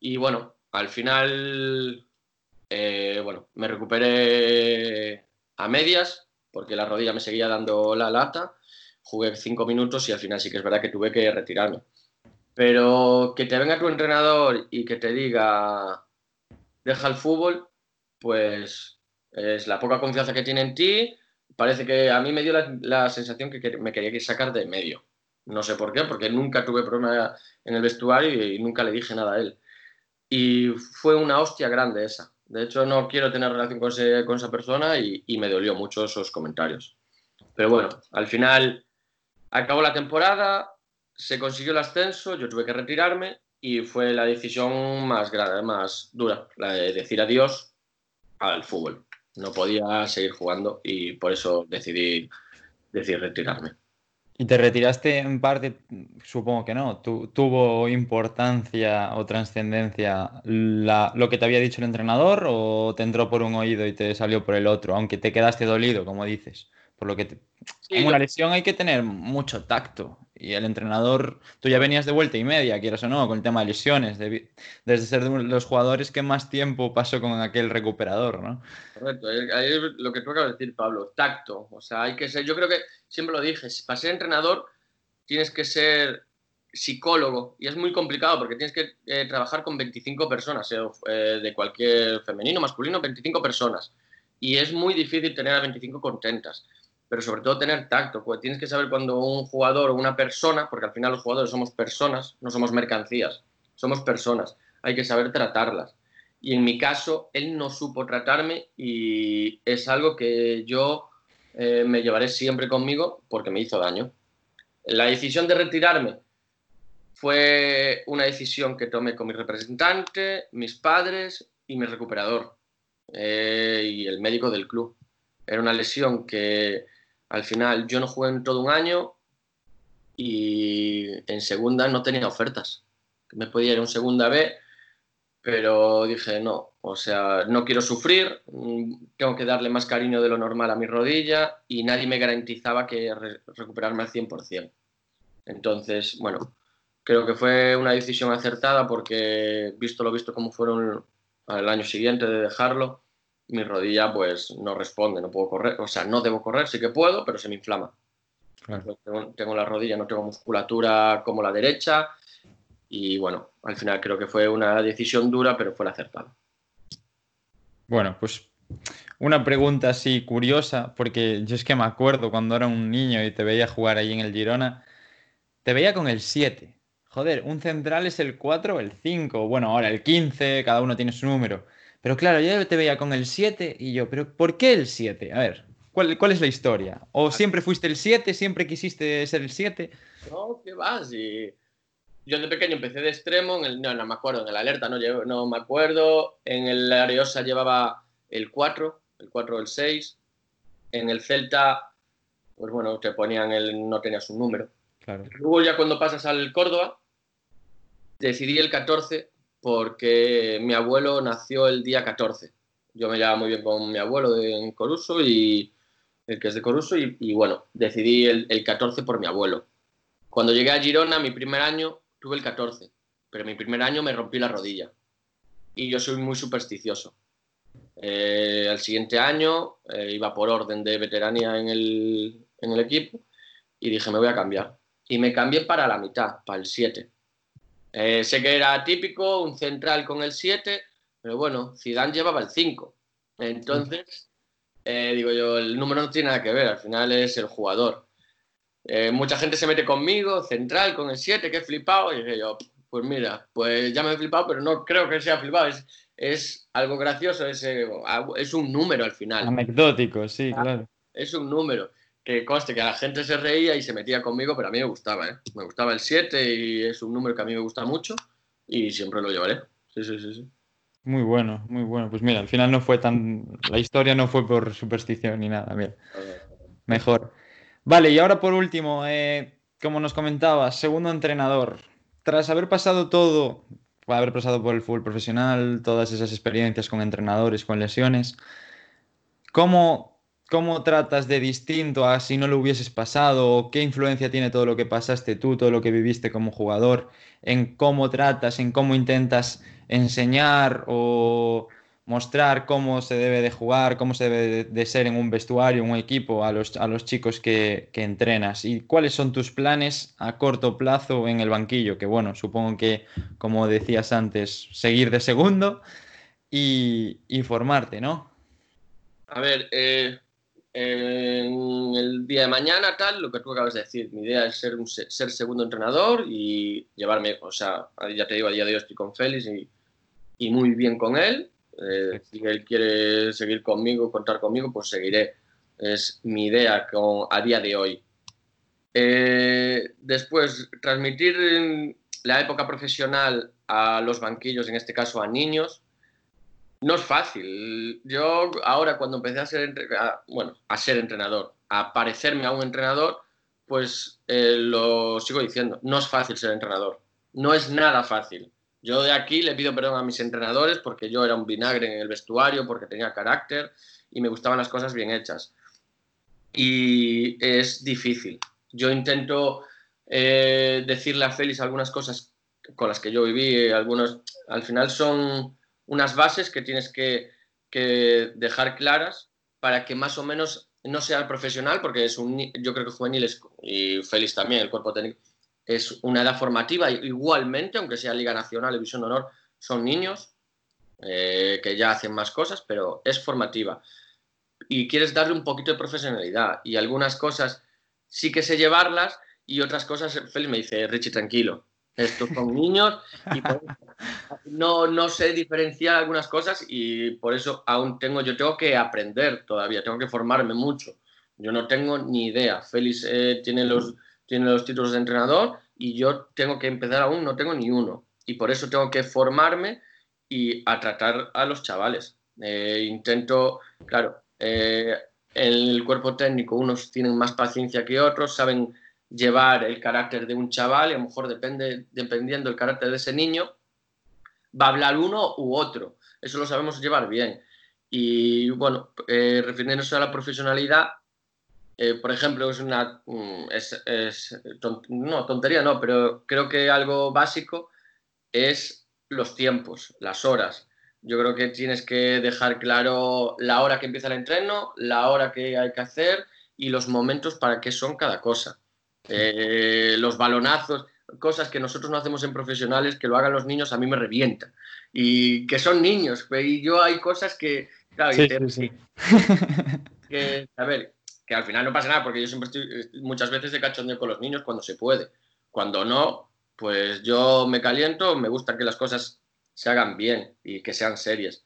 y bueno, al final, eh, bueno, me recuperé a medias, porque la rodilla me seguía dando la lata. Jugué cinco minutos y al final sí que es verdad que tuve que retirarme. Pero que te venga tu entrenador y que te diga, deja el fútbol, pues es la poca confianza que tiene en ti. Parece que a mí me dio la, sensación que me quería sacar de medio. No sé por qué, porque nunca tuve problema en el vestuario y nunca le dije nada a él. Y fue una hostia grande esa. De hecho, no quiero tener relación con, esa persona y, me dolió mucho esos comentarios. Pero bueno, al final acabó la temporada, se consiguió el ascenso, yo tuve que retirarme y fue la decisión más grande, más dura, la de decir adiós al fútbol. No podía seguir jugando y por eso decidí, decidí retirarme. ¿Y te retiraste en parte? Supongo que no. ¿Tuvo importancia o trascendencia lo que te había dicho el entrenador o te entró por un oído y te salió por el otro? Aunque te quedaste dolido, como dices. Por lo que en una lesión hay que tener mucho tacto. Y el entrenador, tú ya venías de vuelta y media, quieras o no, con el tema de lesiones, desde ser de los jugadores que más tiempo pasó con aquel recuperador, ¿no? Correcto, ahí es lo que tú acabas de decir, Pablo, tacto. O sea, hay que ser, yo creo que siempre lo dije, para ser entrenador tienes que ser psicólogo y es muy complicado porque tienes que eh, trabajar con 25 personas, eh, de cualquier femenino, masculino, 25 personas. Y es muy difícil tener a 25 contentas pero sobre todo tener tacto, porque tienes que saber cuando un jugador o una persona, porque al final los jugadores somos personas, no somos mercancías, somos personas, hay que saber tratarlas. Y en mi caso, él no supo tratarme y es algo que yo eh, me llevaré siempre conmigo porque me hizo daño. La decisión de retirarme fue una decisión que tomé con mi representante, mis padres y mi recuperador eh, y el médico del club. Era una lesión que al final yo no jugué en todo un año y en segunda no tenía ofertas. Me podía ir un segunda B, pero dije no, o sea, no quiero sufrir, tengo que darle más cariño de lo normal a mi rodilla y nadie me garantizaba que recuperarme al 100%. Entonces, bueno, creo que fue una decisión acertada porque, visto lo visto como fueron al año siguiente de dejarlo, mi rodilla pues no responde, no puedo correr, o sea, no debo correr, sí que puedo, pero se me inflama. Tengo, la rodilla, no tengo musculatura como la derecha y bueno, al final creo que fue una decisión dura, pero fue la acertada. Bueno, pues una pregunta así curiosa, porque yo es que me acuerdo cuando era un niño y te veía jugar ahí en el Girona, te veía con el 7. Joder, un central es el 4 o el 5, bueno, ahora el 15, cada uno tiene su número. Pero claro, yo te veía con el 7 y yo, ¿pero por qué el 7? A ver, ¿cuál, ¿cuál, es la historia? ¿O siempre fuiste el 7? ¿Siempre quisiste ser el 7? No, ¿qué vas? Y yo de pequeño empecé de extremo, en el, no, no me acuerdo, en el alerta no, no me acuerdo, en el Ariosa llevaba el 4, el 4 o el 6, en el Celta, pues bueno, te ponían el, no tenías un número. Claro. Luego ya cuando pasas al Córdoba, decidí el 14 porque mi abuelo nació el día 14. Yo me llevaba muy bien con mi abuelo de en Coruso y el que es de Coruso y, bueno, decidí el, el 14 por mi abuelo. Cuando llegué a Girona, mi primer año, tuve el 14, pero mi primer año me rompí la rodilla y yo soy muy supersticioso. Eh, al siguiente año eh, iba por orden de veteranía en el, en el equipo y dije, me voy a cambiar. Y me cambié para la mitad, para el 7. Eh, sé que era típico, un central con el 7, pero bueno, Zidane llevaba el 5. Entonces, eh, digo yo, el número no tiene nada que ver, al final es el jugador. Eh, mucha gente se mete conmigo, central con el 7, que he flipado, y dije yo, pues mira, pues ya me he flipado, pero no creo que sea flipado, es, es algo gracioso, es, eh, es un número al final. Anecdótico, sí, Ah. claro. Es un número. Que conste que la gente se reía y se metía conmigo, pero a mí me gustaba, ¿eh? Me gustaba el 7 y es un número que a mí me gusta mucho y siempre lo llevaré. Sí, sí, sí. sí. Muy bueno, muy bueno. Pues mira, al final no fue tan. La historia no fue por superstición ni nada. Mira, mejor. Vale, y ahora por último, eh, como nos comentabas, segundo entrenador. Tras haber pasado todo, haber pasado por el fútbol profesional, todas esas experiencias con entrenadores, con lesiones, ¿cómo, cómo tratas de distinto a si no lo hubieses pasado? ¿O ¿Qué influencia tiene todo lo que pasaste tú, todo lo que viviste como jugador, en cómo tratas, en cómo intentas enseñar o mostrar cómo se debe de jugar, cómo se debe de, de ser en un vestuario, en un equipo, a los, a los chicos que, que, entrenas? ¿Y cuáles son tus planes a corto plazo en el banquillo? Que bueno, supongo que, como decías antes, seguir de segundo y, y formarte, ¿no? A ver, eh, en el día de mañana, tal, lo que tú acabas de decir, mi idea es ser, un, ser segundo entrenador y llevarme, o sea, ya te digo, a día de hoy estoy con Félix y, y muy bien con él. Eh, si él quiere seguir conmigo, contar conmigo, pues seguiré. Es mi idea con, a día de hoy. Eh, después, transmitir la época profesional a los banquillos, en este caso a niños, no es fácil. Yo ahora cuando empecé a ser, bueno, a ser entrenador, a parecerme a un entrenador, pues eh, lo sigo diciendo, no es fácil ser entrenador. No es nada fácil. Yo de aquí le pido perdón a mis entrenadores porque yo era un vinagre en el vestuario, porque tenía carácter y me gustaban las cosas bien hechas. Y es difícil. Yo intento eh, decirle a Félix algunas cosas con las que yo viví, algunos, al final son unas bases que tienes que, que, dejar claras para que más o menos no sea el profesional, porque es un, yo creo que juveniles y Félix también, el cuerpo técnico, es una edad formativa, igualmente, aunque sea Liga Nacional, División de Honor, son niños eh, que ya hacen más cosas, pero es formativa. Y quieres darle un poquito de profesionalidad. Y algunas cosas sí que sé llevarlas y otras cosas, Félix me dice, Richie, tranquilo, estos son niños y por no, no sé diferenciar algunas cosas y por eso aún tengo, yo tengo que aprender todavía, tengo que formarme mucho. Yo no tengo ni idea. Félix eh, tiene, los, tiene los títulos de entrenador y yo tengo que empezar aún, no tengo ni uno. Y por eso tengo que formarme y a tratar a los chavales. Eh, intento, claro, eh, el cuerpo técnico, unos tienen más paciencia que otros, saben llevar el carácter de un chaval y a lo mejor depende, dependiendo del carácter de ese niño, va a hablar uno u otro. Eso lo sabemos llevar bien. Y bueno, eh, refiriéndose a la profesionalidad, eh, por ejemplo, es una. Es, es tont no, tontería no, pero creo que algo básico es los tiempos, las horas. Yo creo que tienes que dejar claro la hora que empieza el entreno, la hora que hay que hacer y los momentos para qué son cada cosa. Eh, los balonazos, cosas que nosotros no hacemos en profesionales, que lo hagan los niños, a mí me revienta. Y que son niños, y yo hay cosas que, claro, sí, te, sí, sí. que, a ver, que al final no pasa nada, porque yo siempre estoy muchas veces de cachondeo con los niños cuando se puede. Cuando no, pues yo me caliento, me gusta que las cosas se hagan bien y que sean serias.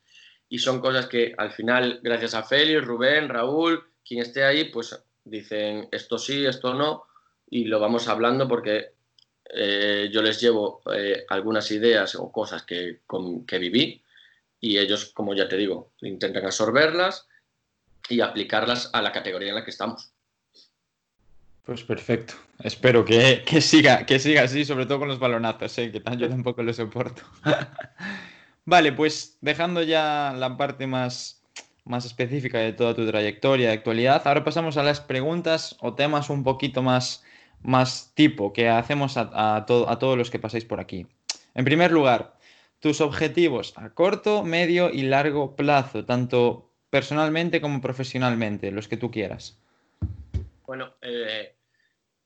Y son cosas que al final, gracias a Félix, Rubén, Raúl, quien esté ahí, pues dicen esto sí, esto no, y lo vamos hablando porque eh, yo les llevo eh, algunas ideas o cosas que, que viví y ellos, como ya te digo, intentan absorberlas y aplicarlas a la categoría en la que estamos. Pues perfecto. Espero que, siga, que siga así, sobre todo con los balonazos, ¿eh? que yo tampoco lo soporto. vale, pues dejando ya la parte más, más específica de toda tu trayectoria de actualidad, ahora pasamos a las preguntas o temas un poquito más, más tipo que hacemos a, a todos los que pasáis por aquí. En primer lugar, tus objetivos a corto, medio y largo plazo, tanto personalmente como profesionalmente, los que tú quieras. Bueno, eh,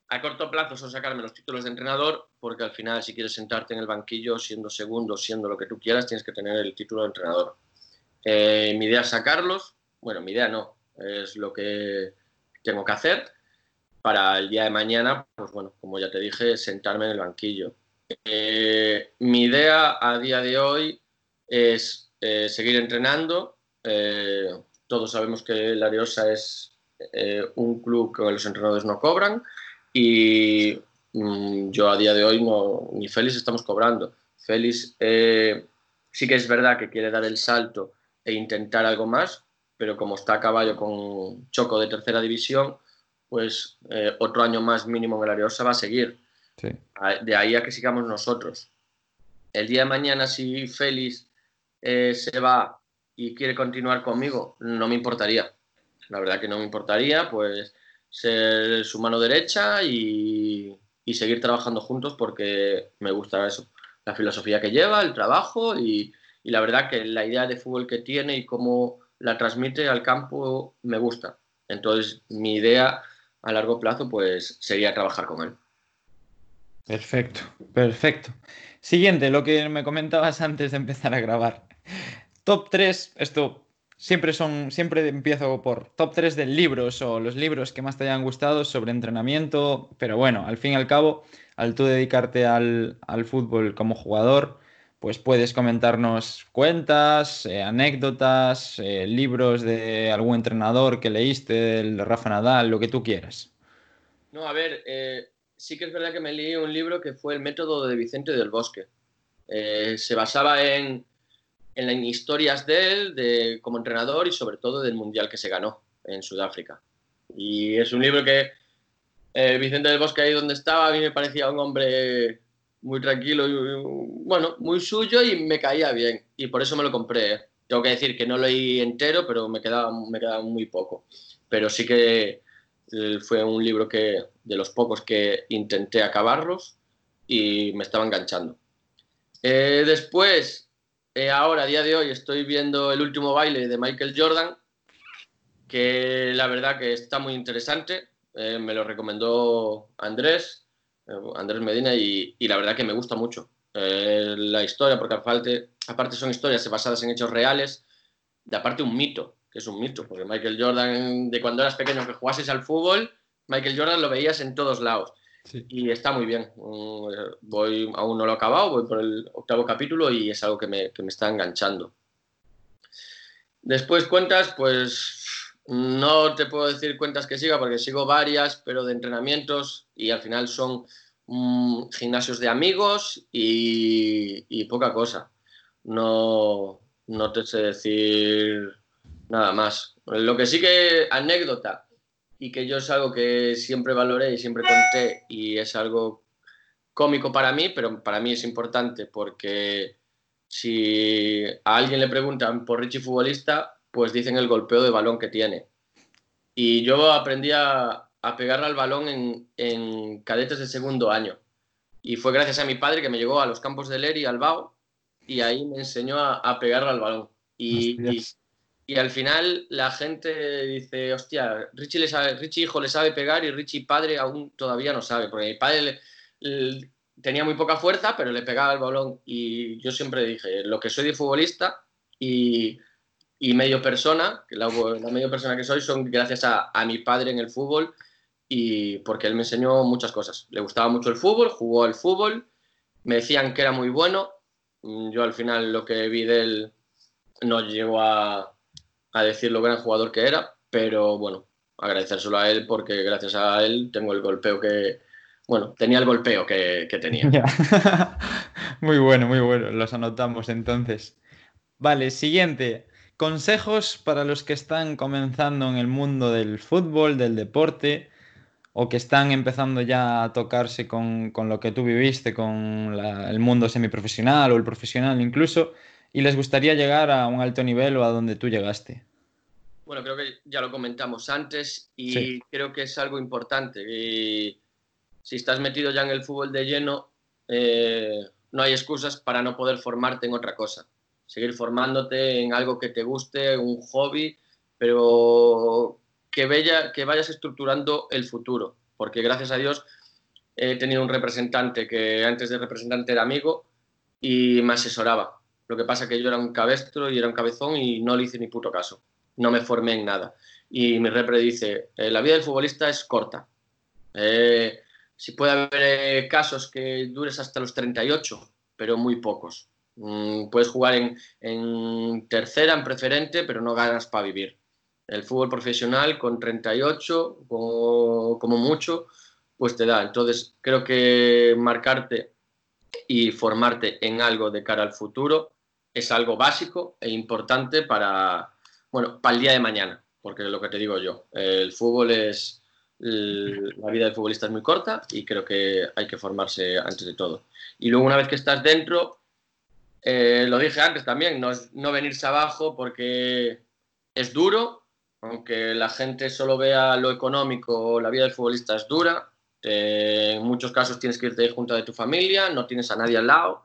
a corto plazo son sacarme los títulos de entrenador, porque al final si quieres sentarte en el banquillo siendo segundo, siendo lo que tú quieras, tienes que tener el título de entrenador. Eh, mi idea es sacarlos, bueno, mi idea no, es lo que tengo que hacer para el día de mañana, pues bueno, como ya te dije, sentarme en el banquillo. Eh, mi idea a día de hoy es eh, seguir entrenando. Eh, todos sabemos que la Ariosa es un club que los entrenadores no cobran y mm, yo a día de hoy no, ni Félix estamos cobrando. Félix sí que es verdad que quiere dar el salto e intentar algo más, pero como está a caballo con Choco de tercera división, pues otro año más mínimo en el Ariosa va a seguir. De ahí a que sigamos nosotros. El día de mañana, si Félix eh, se va y quiere continuar conmigo, no me importaría. La verdad que no me importaría, pues ser su mano derecha y, seguir trabajando juntos porque me gusta eso. La filosofía que lleva, el trabajo y, y la verdad que la idea de fútbol que tiene y cómo la transmite al campo me gusta. Entonces, mi idea a largo plazo pues sería trabajar con él. Perfecto, perfecto. Siguiente, lo que me comentabas antes de empezar a grabar. Top 3, esto siempre son, siempre empiezo por top 3 de libros o los libros que más te hayan gustado sobre entrenamiento, pero bueno, al fin y al cabo, al tú dedicarte al, fútbol como jugador, pues puedes comentarnos cuentas, eh, anécdotas, eh, libros de algún entrenador que leíste, el Rafa Nadal, lo que tú quieras. No, a ver, eh, sí que es verdad que me leí un libro que fue El método de Vicente del Bosque. Eh, se basaba en, en, historias de él, de, como entrenador y sobre todo del mundial que se ganó en Sudáfrica. Y es un libro que eh, Vicente del Bosque, ahí donde estaba, a mí me parecía un hombre muy tranquilo y bueno, muy suyo y me caía bien. Y por eso me lo compré. ¿eh? Tengo que decir que no lo leí entero, pero me quedaba, me quedaba muy poco. Pero sí que fue un libro que, de los pocos que intenté acabarlos y me estaba enganchando. Eh, después, eh, ahora, a día de hoy, estoy viendo el último baile de Michael Jordan, que la verdad que está muy interesante. Eh, me lo recomendó Andrés, Andrés Medina, y, la verdad que me gusta mucho la historia, porque aparte, aparte son historias basadas en hechos reales, de aparte un mito que es un mito, porque Michael Jordan, de cuando eras pequeño que jugases al fútbol, Michael Jordan lo veías en todos lados. Y está muy bien. Mm, voy, aún no lo he acabado, voy por el octavo capítulo y es algo que me, que me está enganchando. Después cuentas, pues no te puedo decir cuentas que siga porque sigo varias, pero de entrenamientos y al final son mm, gimnasios de amigos y, poca cosa. No, no te sé decir Nada más. Lo que sí que anécdota y que yo es algo que siempre valoré y siempre conté y es algo cómico para mí, pero para mí es importante porque si a alguien le preguntan por Richie futbolista, pues dicen el golpeo de balón que tiene. Y yo aprendí a, a pegarle al balón en, en, cadetes de segundo año. Y fue gracias a mi padre que me llegó a los campos de Leri, al Bao, y ahí me enseñó a, a pegarle al balón. Y, y al final la gente dice, hostia, Richie, le sabe, Richie hijo le sabe pegar y Richie padre aún todavía no sabe, porque mi padre tenía muy poca fuerza, pero le pegaba el balón y yo siempre dije, lo que soy de futbolista y, y medio persona, que la, medio persona que soy son gracias a, mi padre en el fútbol y porque él me enseñó muchas cosas. Le gustaba mucho el fútbol, jugó al fútbol, me decían que era muy bueno, yo al final lo que vi de él no llegó a a decir lo gran jugador que era, pero bueno, agradecérselo a él porque gracias a él tengo el golpeo que, bueno, tenía el golpeo que, tenía. muy bueno, muy bueno, los anotamos entonces. Vale, siguiente. Consejos para los que están comenzando en el mundo del fútbol, del deporte, o que están empezando ya a tocarse con, lo que tú viviste, con el mundo semiprofesional o el profesional incluso, y les gustaría llegar a un alto nivel o a donde tú llegaste. Bueno, creo que ya lo comentamos antes y creo que es algo importante. Y si estás metido ya en el fútbol de lleno, eh, no hay excusas para no poder formarte en otra cosa. Seguir formándote en algo que te guste, un hobby, pero que, que vayas estructurando el futuro. Porque gracias a Dios he tenido un representante que antes de representante era amigo y me asesoraba. Lo que pasa que yo era un cabestro y era un cabezón y no le hice ni puto caso. No me formé en nada. Y mi repre dice, eh, la vida del futbolista es corta. Eh, si puede haber eh, casos que dures hasta los 38, pero muy pocos. Mm, puedes jugar en, tercera, en preferente, pero no ganas para vivir. El fútbol profesional con 38, como, como mucho, pues te da. Entonces, creo que marcarte y formarte en algo de cara al futuro es algo básico e importante para, bueno, para el día de mañana, porque lo que te digo yo, el fútbol es, la vida del futbolista es muy corta y creo que hay que formarse antes de todo. Y luego una vez que estás dentro, eh, lo dije antes también, no, no venirse abajo porque es duro, aunque la gente solo vea lo económico, la vida del futbolista es dura. en muchos casos tienes que irte junto de tu familia, no tienes a nadie al lado.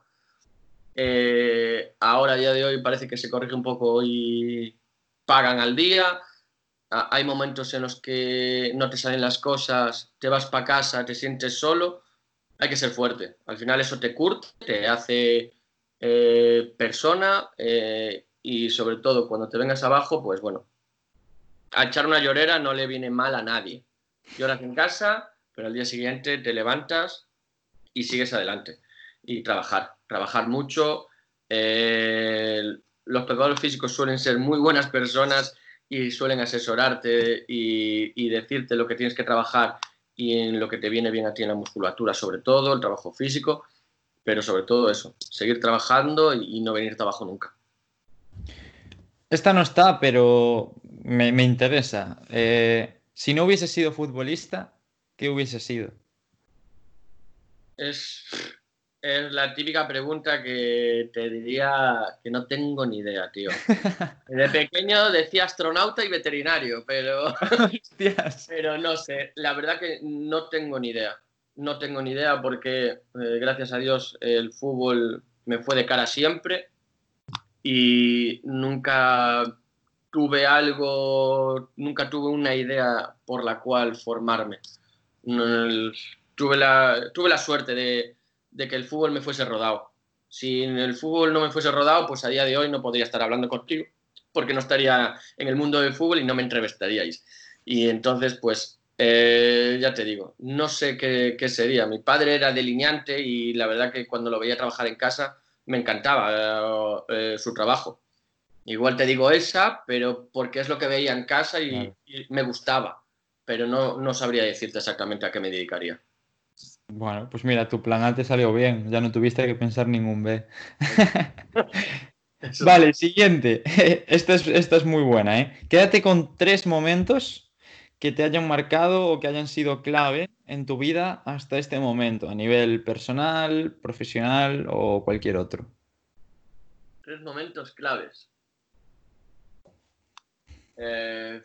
Eh, ahora, a día de hoy, parece que se corrige un poco y pagan al día. Hay momentos en los que no te salen las cosas, te vas para casa, te sientes solo. Hay que ser fuerte. Al final eso te curte, te hace eh, persona eh, y sobre todo cuando te vengas abajo, pues bueno, a echar una llorera no le viene mal a nadie. Lloras en casa, pero al día siguiente te levantas y sigues adelante. Y trabajar, trabajar mucho. Eh, los preparadores físicos suelen ser muy buenas personas y suelen asesorarte y, decirte lo que tienes que trabajar y en lo que te viene bien a ti en la musculatura, sobre todo, el trabajo físico, pero sobre todo eso, seguir trabajando y, no venir abajo nunca. Esta no está, pero me, interesa. Eh, si no hubiese sido futbolista, ¿qué hubiese sido? Es, es la típica pregunta que te diría que no tengo ni idea, tío. De pequeño decía astronauta y veterinario, pero, pero no sé. La verdad que no tengo ni idea. No tengo ni idea porque, eh, gracias a Dios, el fútbol me fue de cara siempre y nunca tuve algo, nunca tuve una idea por la cual formarme. Tuve la, tuve la suerte de, que el fútbol me fuese rodado. Si el fútbol no me fuese rodado, pues a día de hoy no podría estar hablando contigo, porque no estaría en el mundo del fútbol y no me entrevistaríais. Y entonces, pues, eh, ya te digo, no sé qué, qué, sería. Mi padre era delineante y la verdad que cuando lo veía trabajar en casa me encantaba eh, su trabajo. Igual te digo esa, pero porque es lo que veía en casa y, me gustaba, pero no, no sabría decirte exactamente a qué me dedicaría. Bueno, pues mira, tu plan A te salió bien, ya no tuviste que pensar ningún B. vale, siguiente. Esta es, esta es muy buena, ¿eh? Quédate con tres momentos que te hayan marcado o que hayan sido clave en tu vida hasta este momento, a nivel personal, profesional o cualquier otro. Tres momentos claves. Eh,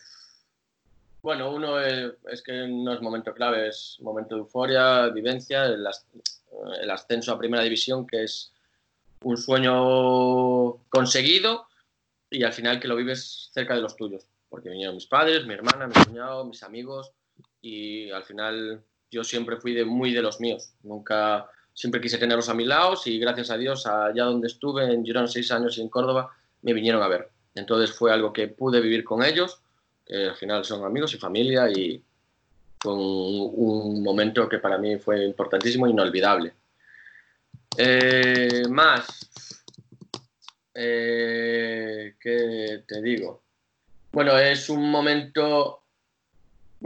bueno, uno es, que no es momento clave, es momento de euforia, vivencia, el, ascenso a primera división, que es un sueño conseguido y al final que lo vives cerca de los tuyos, porque vinieron mis padres, mi hermana, mi cuñado, mis amigos y al final yo siempre fui de muy de los míos, nunca, siempre quise tenerlos a mi lado y gracias a Dios allá donde estuve en Girona seis años y en Córdoba me vinieron a ver. Entonces fue algo que pude vivir con ellos, que al final son amigos y familia y fue un, momento que para mí fue importantísimo e inolvidable. Eh, más, eh, ¿qué te digo? Bueno, es un momento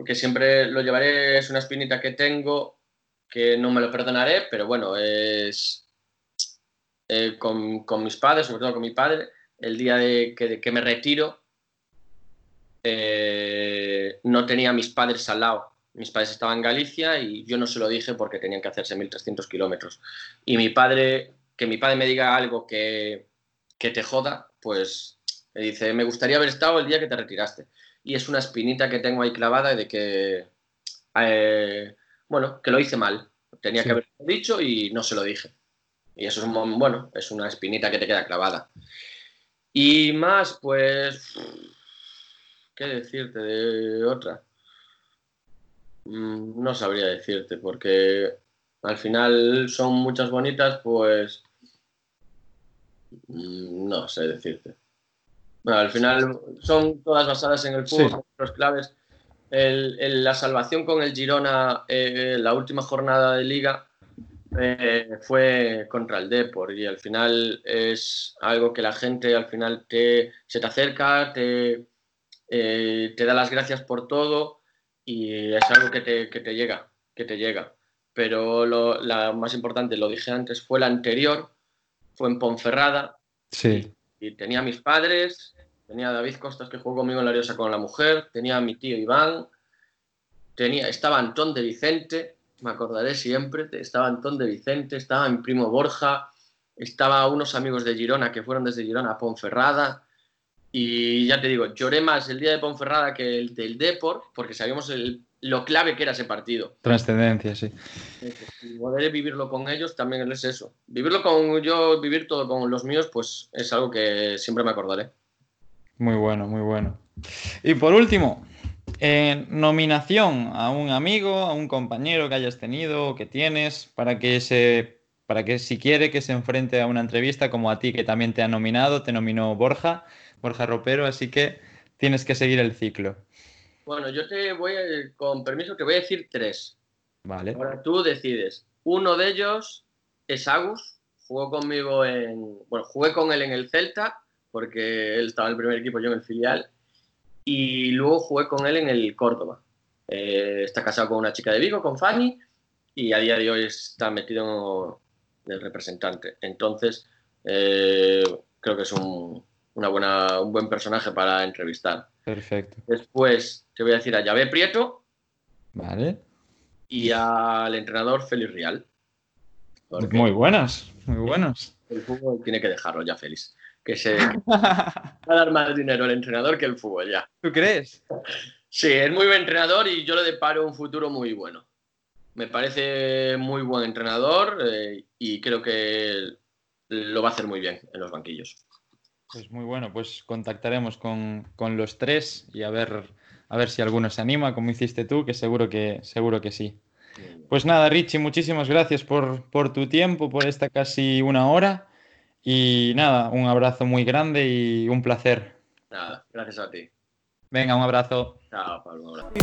que siempre lo llevaré, es una espinita que tengo que no me lo perdonaré, pero bueno, es eh, con, con mis padres, sobre todo con mi padre, el día de que, me retiro, eh, no tenía a mis padres al lado. Mis padres estaban en Galicia y yo no se lo dije porque tenían que hacerse 1.300 kilómetros. Y mi padre, que mi padre me diga algo que, que te joda, pues me dice, me gustaría haber estado el día que te retiraste. Y es una espinita que tengo ahí clavada de que, eh, bueno, que lo hice mal. Tenía que haberlo dicho y no se lo dije. Y eso es, un, bueno, es una espinita que te queda clavada. Y más, pues, ¿qué decirte de otra? Mm, no sabría decirte, porque al final son muchas bonitas, pues mm, no sé decirte. Bueno, al final son todas basadas en el fútbol, los claves. la salvación con el Girona, eh, la última jornada de liga, eh, fue contra el Depor y al final es algo que la gente al final te, se te acerca, te, eh, te da las gracias por todo y es algo que te, que te llega, que te llega. Pero lo la más importante, lo dije antes, fue la anterior, fue en Ponferrada. Sí. Y, tenía a mis padres, tenía a David Costas que jugó conmigo en la Ariosa con la mujer, tenía a mi tío Iván, tenía, estaba Antón de Vicente, me acordaré siempre, estaba Antón de Vicente, estaba mi primo Borja, estaba unos amigos de Girona que fueron desde Girona a Ponferrada. Y ya te digo, lloré más el día de Ponferrada que el del Deport, porque sabíamos lo clave que era ese partido. Trascendencia, sí. Y poder vivirlo con ellos también es eso. Vivirlo con yo, vivir todo con los míos, pues es algo que siempre me acordaré. Muy bueno, muy bueno. Y por último, nominación a un amigo, a un compañero que hayas tenido o que tienes, para que se, para que si quiere que se enfrente a una entrevista como a ti que también te ha nominado, te nominó Borja, Borja Ropero, así que tienes que seguir el ciclo. Bueno, yo te voy, con permiso, te voy a decir tres. Vale. Ahora tú decides. Uno de ellos es Agus, jugó conmigo en, bueno, jugué con él en el Celta, porque él estaba en el primer equipo, yo en el filial y luego jugué con él en el Córdoba. Eh, está casado con una chica de Vigo, con Fanny, y a día de hoy está metido en el representante. Entonces, eh, creo que es un, una buena, un buen personaje para entrevistar. Perfecto. Después te voy a decir a Llave Prieto. Vale. Y al entrenador Félix Rial. Muy buenas, muy buenas. El fútbol tiene que dejarlo ya, Félix que se va a dar más dinero al entrenador que el fútbol ya. ¿Tú crees? Sí, es muy buen entrenador y yo le deparo un futuro muy bueno. Me parece muy buen entrenador eh, y creo que lo va a hacer muy bien en los banquillos. Pues muy bueno, pues contactaremos con, los tres y a ver, a ver si alguno se anima, como hiciste tú, que seguro que, seguro que sí. Pues nada, Richie, muchísimas gracias por, por tu tiempo, por esta casi una hora. Y nada, un abrazo muy grande y un placer. Nada, gracias a ti. Venga, un abrazo. Chao, Pablo, un abrazo.